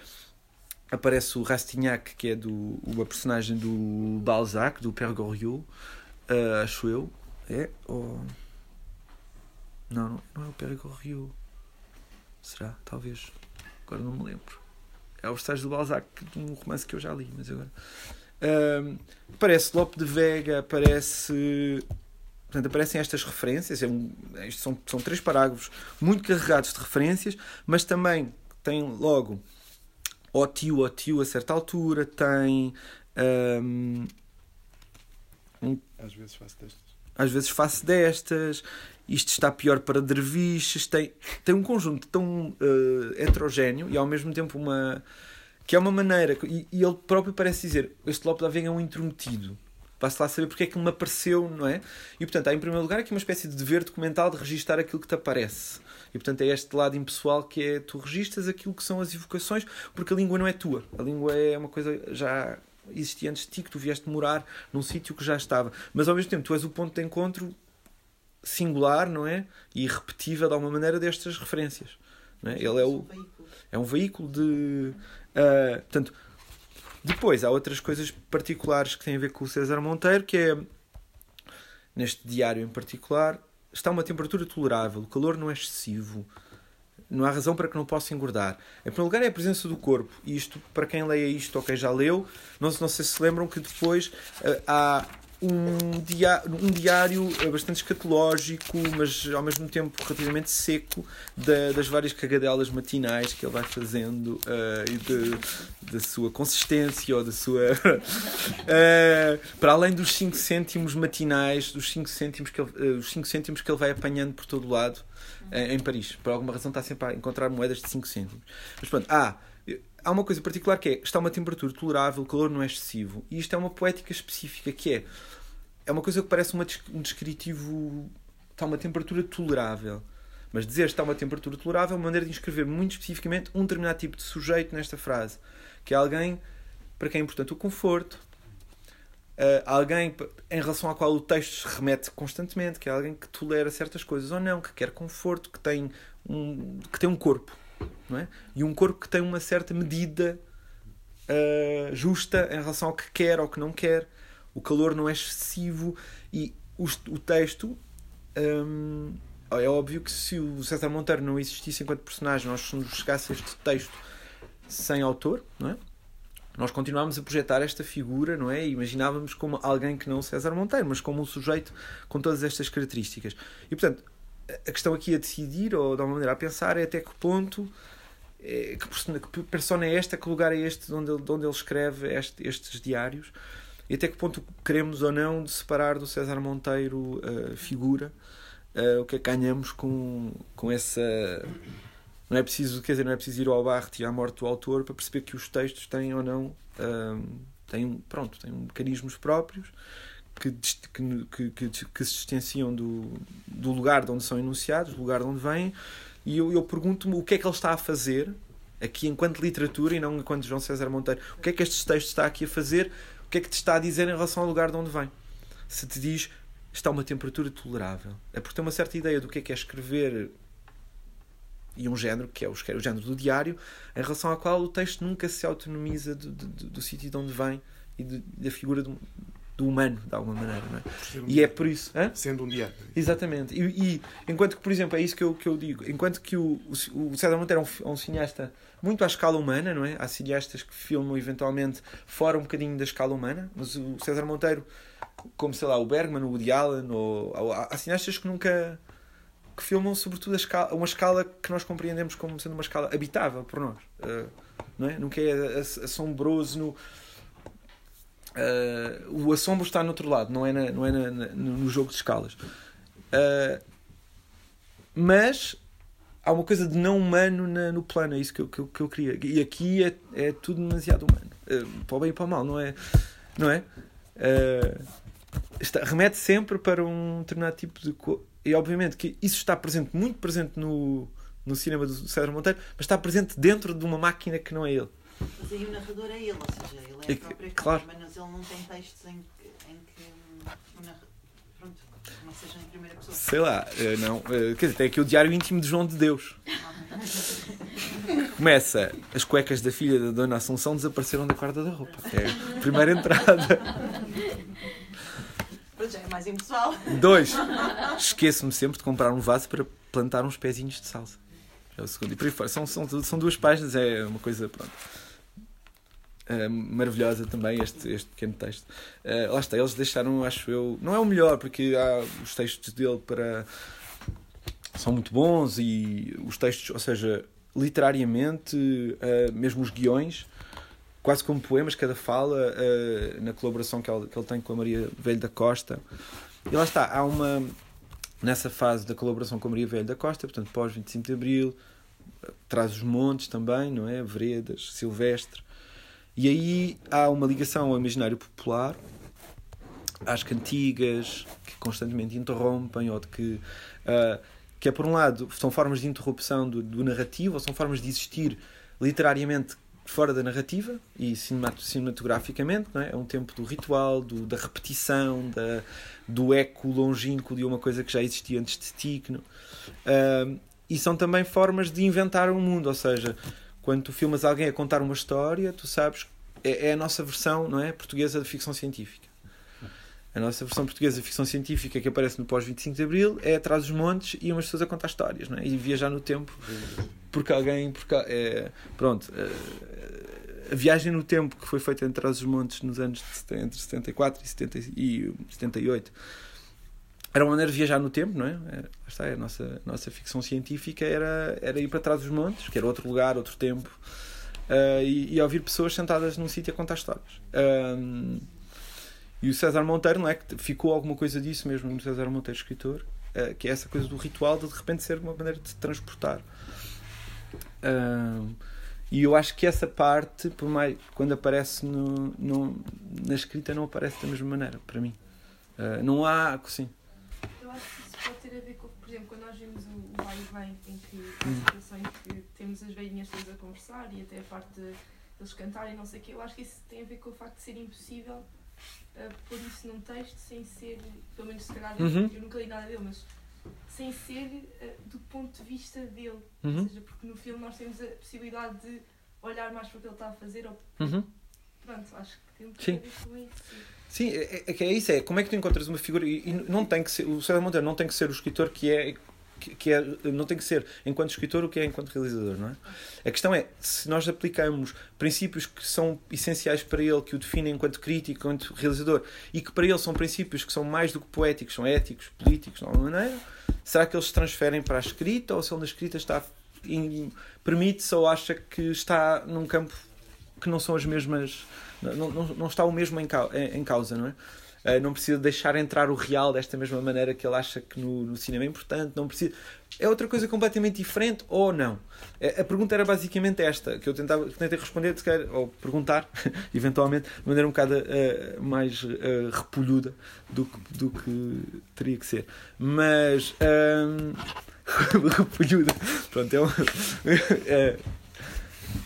S2: aparece o Rastignac, que é do, uma personagem do Balzac, do Père Goriot, Uh, acho eu. É? Ou. Não, não, é o Périgord Rio. Será? Talvez. Agora não me lembro. É o estágio do Balzac, um romance que eu já li, mas agora. Uh, aparece Lope de Vega, aparece. Portanto, aparecem estas referências. É um, são, são três parágrafos muito carregados de referências, mas também tem logo o tio, o tio a certa altura, tem. Um,
S1: às vezes faço destas.
S2: Às vezes faço destas. Isto está pior para derviches. Tem, tem um conjunto tão uh, heterogéneo e ao mesmo tempo uma. que é uma maneira. E, e ele próprio parece dizer: este Lope da Vega é um intrometido. Vá-se lá saber porque é que ele me apareceu, não é? E portanto, há em primeiro lugar aqui uma espécie de dever documental de registar aquilo que te aparece. E portanto é este lado impessoal que é tu registas aquilo que são as evocações, porque a língua não é tua. A língua é uma coisa já existia antes de ti, que tu vieste morar num sítio que já estava. Mas ao mesmo tempo, tu és o ponto de encontro singular, não é? E repetível de alguma maneira destas referências. É? Ele é, o, é um veículo de. Uh, portanto, Depois, há outras coisas particulares que têm a ver com o César Monteiro, que é, neste diário em particular, está uma temperatura tolerável, o calor não é excessivo, não há razão para que não possa engordar. Em primeiro lugar, é a presença do corpo. E isto, para quem leia isto ou quem já leu, não, não sei se lembram que depois uh, há um, dia, um diário bastante escatológico, mas ao mesmo tempo relativamente seco, da, das várias cagadelas matinais que ele vai fazendo uh, e de, da sua consistência ou da sua. uh, para além dos 5 cêntimos matinais, dos 5 cêntimos, que ele, uh, os 5 cêntimos que ele vai apanhando por todo o lado em Paris. Por alguma razão está sempre a encontrar moedas de 5 cêntimos. Mas pronto, há. Há uma coisa particular que é está uma temperatura tolerável, o calor não é excessivo, e isto é uma poética específica que é é uma coisa que parece uma, um descritivo. Está uma temperatura tolerável. Mas dizer está uma temperatura tolerável é uma maneira de inscrever muito especificamente um determinado tipo de sujeito nesta frase. Que é alguém para quem é importante o conforto, Uh, alguém em relação ao qual o texto se remete constantemente, que é alguém que tolera certas coisas ou não, que quer conforto, que tem um, que tem um corpo, não é? E um corpo que tem uma certa medida uh, justa em relação ao que quer ou que não quer o calor não é excessivo e o, o texto. Hum, é óbvio que se o César Monteiro não existisse enquanto personagem, nós chegasse a este texto sem autor, não é? Nós continuámos a projetar esta figura, não é? E imaginávamos como alguém que não César Monteiro, mas como um sujeito com todas estas características. E portanto, a questão aqui a decidir, ou de alguma maneira a pensar, é até que ponto, é, que, persona, que persona é esta, que lugar é este onde ele, onde ele escreve este, estes diários e até que ponto queremos ou não separar do César Monteiro a uh, figura, uh, o que é que ganhamos com, com essa. Não é preciso, quer dizer, não é preciso ir ao Barthes e à morte do autor para perceber que os textos têm ou não. Uh, têm, pronto, têm mecanismos próprios que, que, que, que, se distanciam do, do lugar de onde são enunciados, do lugar de onde vêm, e eu, eu pergunto-me o que é que ele está a fazer aqui enquanto literatura e não enquanto João César Monteiro. O que é que este texto está aqui a fazer o que é que te está a dizer em relação ao lugar de onde vem. Se te diz está uma temperatura tolerável, é porque tem uma certa ideia do que é que é escrever e um género, que é o, o género do diário, em relação ao qual o texto nunca se autonomiza do, do, do sítio de onde vem e de, da figura do, do humano, de alguma maneira. Não é? Um e é por isso. Hã?
S1: Sendo um diário.
S2: Exatamente. E, e, enquanto que, por exemplo, é isso que eu, que eu digo, enquanto que o, o, o César Monteiro é um, é um cineasta muito à escala humana, não é? Há cineastas que filmam eventualmente fora um bocadinho da escala humana, mas o César Monteiro, como sei lá, o Bergman, o Woody Allen, ou, ou há cineastas que nunca que filmam sobretudo a escala, uma escala que nós compreendemos como sendo uma escala habitável por nós, uh, não é? Nunca é assombroso no Uh, o assombro está no outro lado, não é, na, não é na, na, no jogo de escalas. Uh, mas há uma coisa de não humano na, no plano, é isso que eu, que eu, que eu queria. E aqui é, é tudo demasiado humano, uh, para o bem e para o mal, não é? Não é? Está, remete sempre para um determinado tipo de. E obviamente que isso está presente, muito presente no, no cinema do César Monteiro, mas está presente dentro de uma máquina que não é ele.
S4: Mas aí o narrador é ele, ou seja, ele é a própria
S2: claro.
S4: mas ele não tem textos em que, em que o narrador. Pronto, não seja em primeira pessoa.
S2: Sei lá, eh, não. Eh, quer dizer, tem aqui o Diário Íntimo de João de Deus. Começa, as cuecas da filha da Dona Assunção desapareceram da guarda da roupa. É a primeira entrada.
S4: Pronto, já é mais impessoal.
S2: Dois, esqueço-me sempre de comprar um vaso para plantar uns pezinhos de salsa. É o segundo. E por aí fora. São, são, são duas páginas, é uma coisa, pronto. Uh, maravilhosa também este, este pequeno texto. Uh, lá está, eles deixaram, acho eu, não é o melhor, porque há os textos dele para são muito bons e os textos, ou seja, literariamente, uh, mesmo os guiões, quase como poemas, cada fala, na colaboração que ele, que ele tem com a Maria Velho da Costa. E lá está, há uma. Nessa fase da colaboração com a Maria Velho da Costa, portanto, pós 25 de Abril, traz os montes também, não é? Veredas, Silvestre e aí há uma ligação ao imaginário popular, às cantigas, que constantemente interrompem, ou de que. Uh, que é, por um lado, são formas de interrupção do, do narrativo, ou são formas de existir literariamente fora da narrativa e cinematograficamente, não é? é um tempo do ritual, do, da repetição, da, do eco longínquo de uma coisa que já existia antes de ti. Que não... Uh, e são também formas de inventar um mundo, ou seja, quando tu filmas alguém a contar uma história, tu sabes é, é a nossa versão não é, portuguesa de ficção científica. A nossa versão portuguesa de ficção científica que aparece no pós-25 de Abril é atrás dos montes e umas pessoas a contar histórias não é? e viajar no tempo porque alguém. Porque, é, pronto. É, a viagem no tempo que foi feita entre os montes nos anos de, entre 74 e, 70, e 78 era uma maneira de viajar no tempo, não é? é está, a nossa, nossa ficção científica era, era ir para trás dos montes, que era outro lugar, outro tempo, uh, e, e ouvir pessoas sentadas num sítio a contar histórias. Um, e o César Monteiro, não é? Que ficou alguma coisa disso mesmo no César Monteiro, escritor, uh, que é essa coisa do ritual de de repente ser uma maneira de transportar. Uh, e eu acho que essa parte, por mais quando aparece no, no, na escrita, não aparece da mesma maneira, para mim. Uh, não há. Sim.
S5: Eu acho que isso pode ter a ver com, por exemplo, quando nós vimos o, vai e vem, em que há hum. situações que temos as velhinhas todas a conversar e até a parte de eles cantarem, não sei o quê, eu acho que isso tem a ver com o facto de ser impossível uh, pôr isso num texto sem ser, pelo menos se calhar, uhum. eu nunca li nada dele, mas sem ser uh, do ponto de vista dele. Uhum. Ou seja, porque no filme nós temos a possibilidade de olhar mais para o que ele está a fazer. Ou... Uhum. Pronto, acho que tem um Sim. a ver com isso.
S2: Sim, é, é, é isso, é como é que tu encontras uma figura e, e não tem que ser, o César Monteiro não tem que ser o escritor que é que, é, não tem que ser enquanto escritor o que é enquanto realizador, não é? A questão é, se nós aplicamos princípios que são essenciais para ele, que o definem enquanto crítico, enquanto realizador, e que para ele são princípios que são mais do que poéticos, são éticos, políticos, de alguma maneira, será que eles se transferem para a escrita ou se ele na escrita está permite-se ou acha que está num campo que não são as mesmas não, não, não está o mesmo em, em causa, não é? Uh, não precisa deixar entrar o real desta mesma maneira que ele acha que no, no cinema é importante, não precisa. É outra coisa completamente diferente ou não? É, a pergunta era basicamente esta, que eu tentava, tentei responder, se ou perguntar, eventualmente, de maneira um bocado uh, mais uh, repolhuda do que, do que teria que ser. Mas. repolhuda. Pronto, é, um, é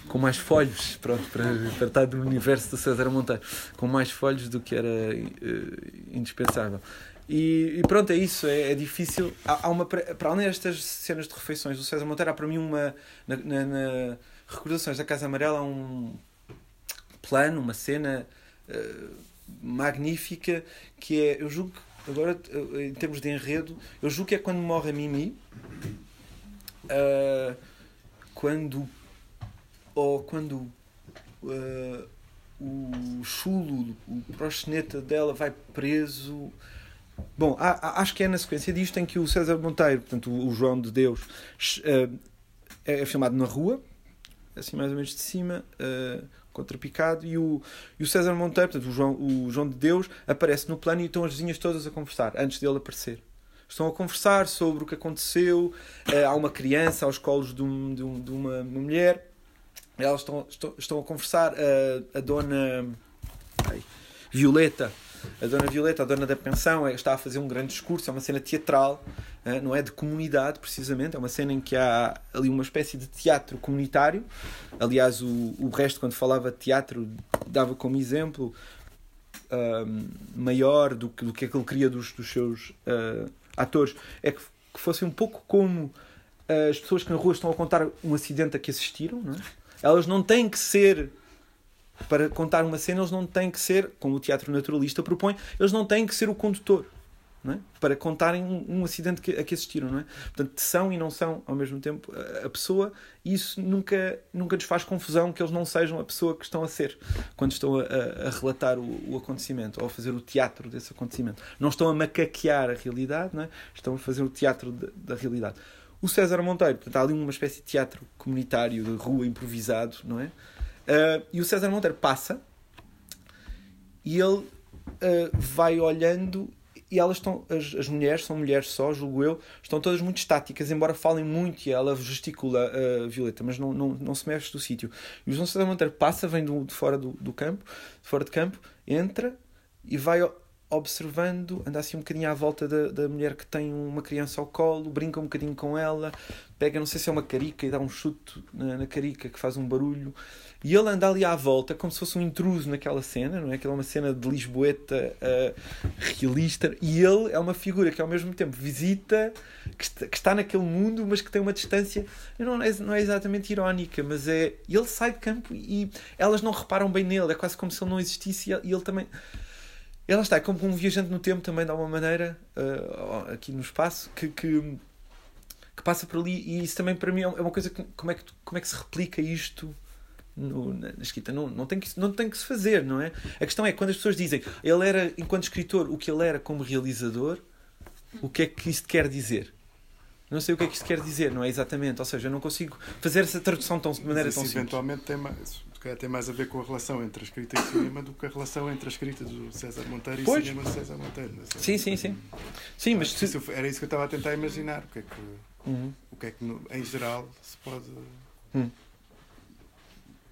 S2: com mais folhos, pronto, para, estar do universo do César Monteiro, com mais folhos do que era uh, indispensável. E, e, pronto, é isso, é, é difícil. Há, há, uma, para além destas cenas de refeições do César Monteiro, há para mim uma. Na, na, na Recordações da Casa Amarela, há um plano, uma cena uh, magnífica que é. Eu julgo que, agora, em termos de enredo, eu julgo que é quando morre a Mimi. Uh, quando ou quando uh, o chulo, o proxeneta dela vai preso. Bom, há, acho que é na sequência disto em que o César Monteiro, portanto, o João de Deus, uh, é filmado na rua, assim mais ou menos de cima, uh, contrapicado, e o, e o César Monteiro, portanto, o João, o João de Deus, aparece no plano e estão as vizinhas todas a conversar, antes dele aparecer. Estão a conversar sobre o que aconteceu, há uma criança aos colos de, um, de, um, de uma mulher, elas estão, estão, estão a conversar. A, a dona ai, Violeta, a dona Violeta, a dona da pensão, é, está a fazer um grande discurso. É uma cena teatral, eh, não é de comunidade, precisamente. É uma cena em que há ali uma espécie de teatro comunitário. Aliás, o, o resto, quando falava de teatro, dava como exemplo maior do que, do que aquele queria dos, dos seus uh, atores. É que, que fosse um pouco como as pessoas que na rua estão a contar um acidente a que assistiram, não é? Elas não têm que ser para contar uma cena, eles não têm que ser, como o teatro naturalista propõe, eles não têm que ser o condutor. É? Para contarem um, um acidente que, a que assistiram, não é? Portanto, são e não são ao mesmo tempo a, a pessoa, e isso nunca, nunca nos faz confusão que eles não sejam a pessoa que estão a ser quando estão a, a, a relatar o, o, acontecimento ou a fazer o teatro desse acontecimento. Não estão a macaquear a realidade, não é? estão a fazer o teatro de, da realidade o César Monteiro. Portanto, há ali uma espécie de teatro comunitário de rua improvisado, não é? Uh, e o César Monteiro passa e ele uh, vai olhando e elas estão, as, as mulheres, são mulheres só, julgo eu, estão todas muito estáticas, embora falem muito e ela gesticula a uh, Violeta, mas não, não, não se mexe do sítio. E o João César Monteiro passa, vem do, de fora do, do campo, de fora de campo, entra e vai observando, anda assim um bocadinho à volta da, da mulher que tem uma criança ao colo, brinca um bocadinho com ela, pega, não sei se é uma carica, e dá um chute na, na carica que faz um barulho. E ele anda ali à volta como se fosse um intruso naquela cena, não é? Aquela é uma cena de Lisboeta uh, realista. E ele é uma figura que ao mesmo tempo visita, que está, que está naquele mundo, mas que tem uma distância. Não é, não é exatamente irónica, mas é. Ele sai de campo e elas não reparam bem nele. É quase como se ele não existisse e ele também. Ele está é como um viajante no tempo também, de alguma maneira, uh, aqui no espaço, que, que, que, passa por ali. E isso também para mim é uma coisa. Que, como, é que, como é que se replica isto? no, na, escrita. Não, não, tem que, não tem que se fazer, não é? A questão é quando as pessoas dizem ele era, enquanto escritor, o que ele era como realizador, o que é que isto quer dizer? Não sei o que é que isto quer dizer, não é exatamente. Ou seja, eu não consigo fazer essa tradução tão, de maneira tão simples.
S1: eventualmente tem mais, tem mais a ver com a relação entre a escrita e o cinema do que a relação entre a escrita do César Monteiro e
S2: Pois.
S1: o cinema do César Monteiro. sei.
S2: Sim, sim, sim. Sim, mas
S1: que
S2: se...
S1: isso- era isso que eu estava a tentar imaginar. O que é que,
S2: Uhum.
S1: o que, é que em geral se pode.
S2: Hum.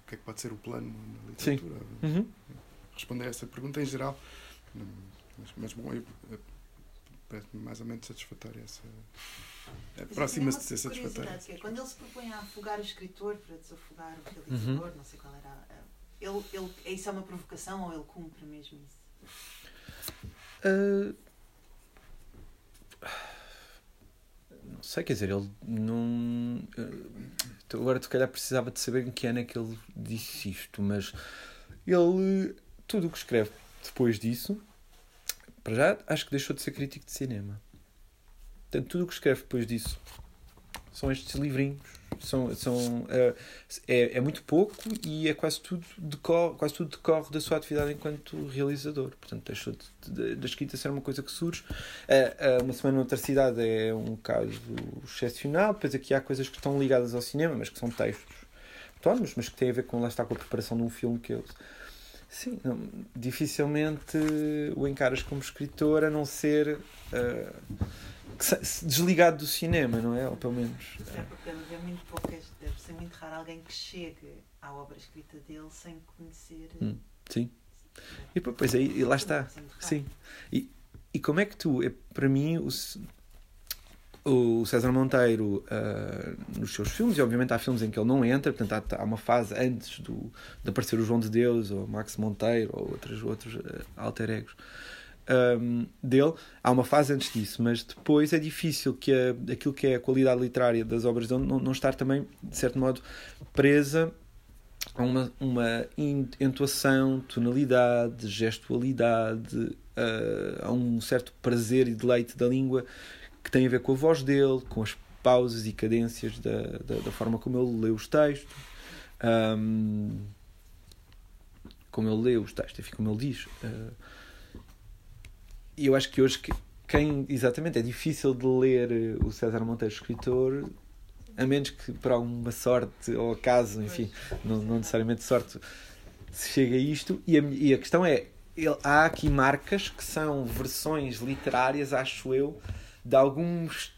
S1: O que é que pode ser o plano na literatura?
S2: Uhum.
S1: Responder a essa pergunta em geral. Mas, mas bom, parece-me mais ou menos satisfatória essa.
S4: Mas
S1: Aproxima-se de
S4: eu
S1: ser
S4: que é, Quando ele se propõe a afogar o escritor para desafogar o
S2: Uhum.
S4: realizador, não sei qual era. a- Ele, ele, isso é uma provocação ou ele cumpre mesmo isso?
S2: Uh, Não sei, quer dizer, ele não. uh, Agora, se calhar, precisava de saber em que ano é que ele disse isto, mas ele. Tudo o que escreve depois disso, para já, acho que deixou de ser crítico de cinema. Portanto, tudo o que escreve depois disso são estes livrinhos. São, são, uh, é, é muito pouco e é quase tudo, decorre, quase tudo decorre da sua atividade enquanto realizador. Portanto, deixou de, da escrita ser uma coisa que surge. Uh, uh, uma semana noutra cidade é um caso excepcional. Depois aqui há coisas que estão ligadas ao cinema, mas que são textos autónomos, mas que têm a ver com, lá está, com a preparação de um filme que eu... Sim, não, dificilmente o encaras como escritor a não ser uh, desligado do cinema, não é? Ou pelo menos.
S4: É porque deve haver muito poucas, deve ser muito raro alguém que chegue à obra escrita dele sem conhecer.
S2: Hum. Sim. E pô, pois aí, e lá está. Sim. E, e como é que tu, é, para mim, o, o César Monteiro, ah, nos seus filmes, e obviamente há filmes em que ele não entra, portanto há, há uma fase antes do, de aparecer o João de Deus, ou Max Monteiro, ou outros, outros ah, alter egos ahm, dele, há uma fase antes disso, mas depois é difícil que a, aquilo que é a qualidade literária das obras dele não, não estar também, de certo modo, presa a uma, uma entoação, tonalidade, gestualidade, ah, a um certo prazer e deleite da língua que tem a ver com a voz dele, com as pausas e cadências da, da, da forma como ele lê os textos, ahm, como ele lê os textos, enfim, como ele diz. ah. E eu acho que hoje que- quem exatamente é difícil de ler eh, o César Monteiro escritor, a menos que por alguma sorte ou acaso, enfim, não, não necessariamente sorte, se chega a isto. E a, e a questão é: ele- há aqui marcas que são versões literárias, acho eu, de alguns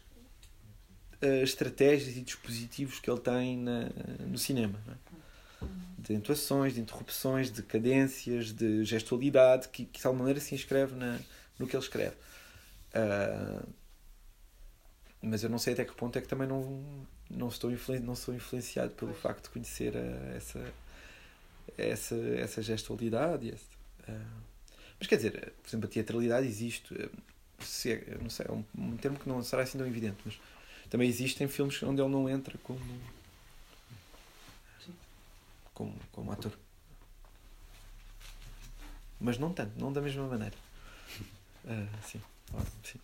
S2: eh, estratégias e dispositivos que ele tem na- no cinema. é? De entoações, de interrupções, de cadências, de gestualidade, que, que de alguma maneira se inscreve na, no que ele escreve. Ah, mas eu não sei até que ponto é que também não, não, estou influen não sou influenciado pelo facto de conhecer essa, essa, essa gestualidade. esse, ah, mas quer dizer, por exemplo, a teatralidade existe. ah, Se é, não sei, é um, um termo que não será assim tão evidente, mas também existem filmes onde ele não entra como, como, como ator. Mas não tanto, não da mesma maneira. Ah, sim, Ah, sim.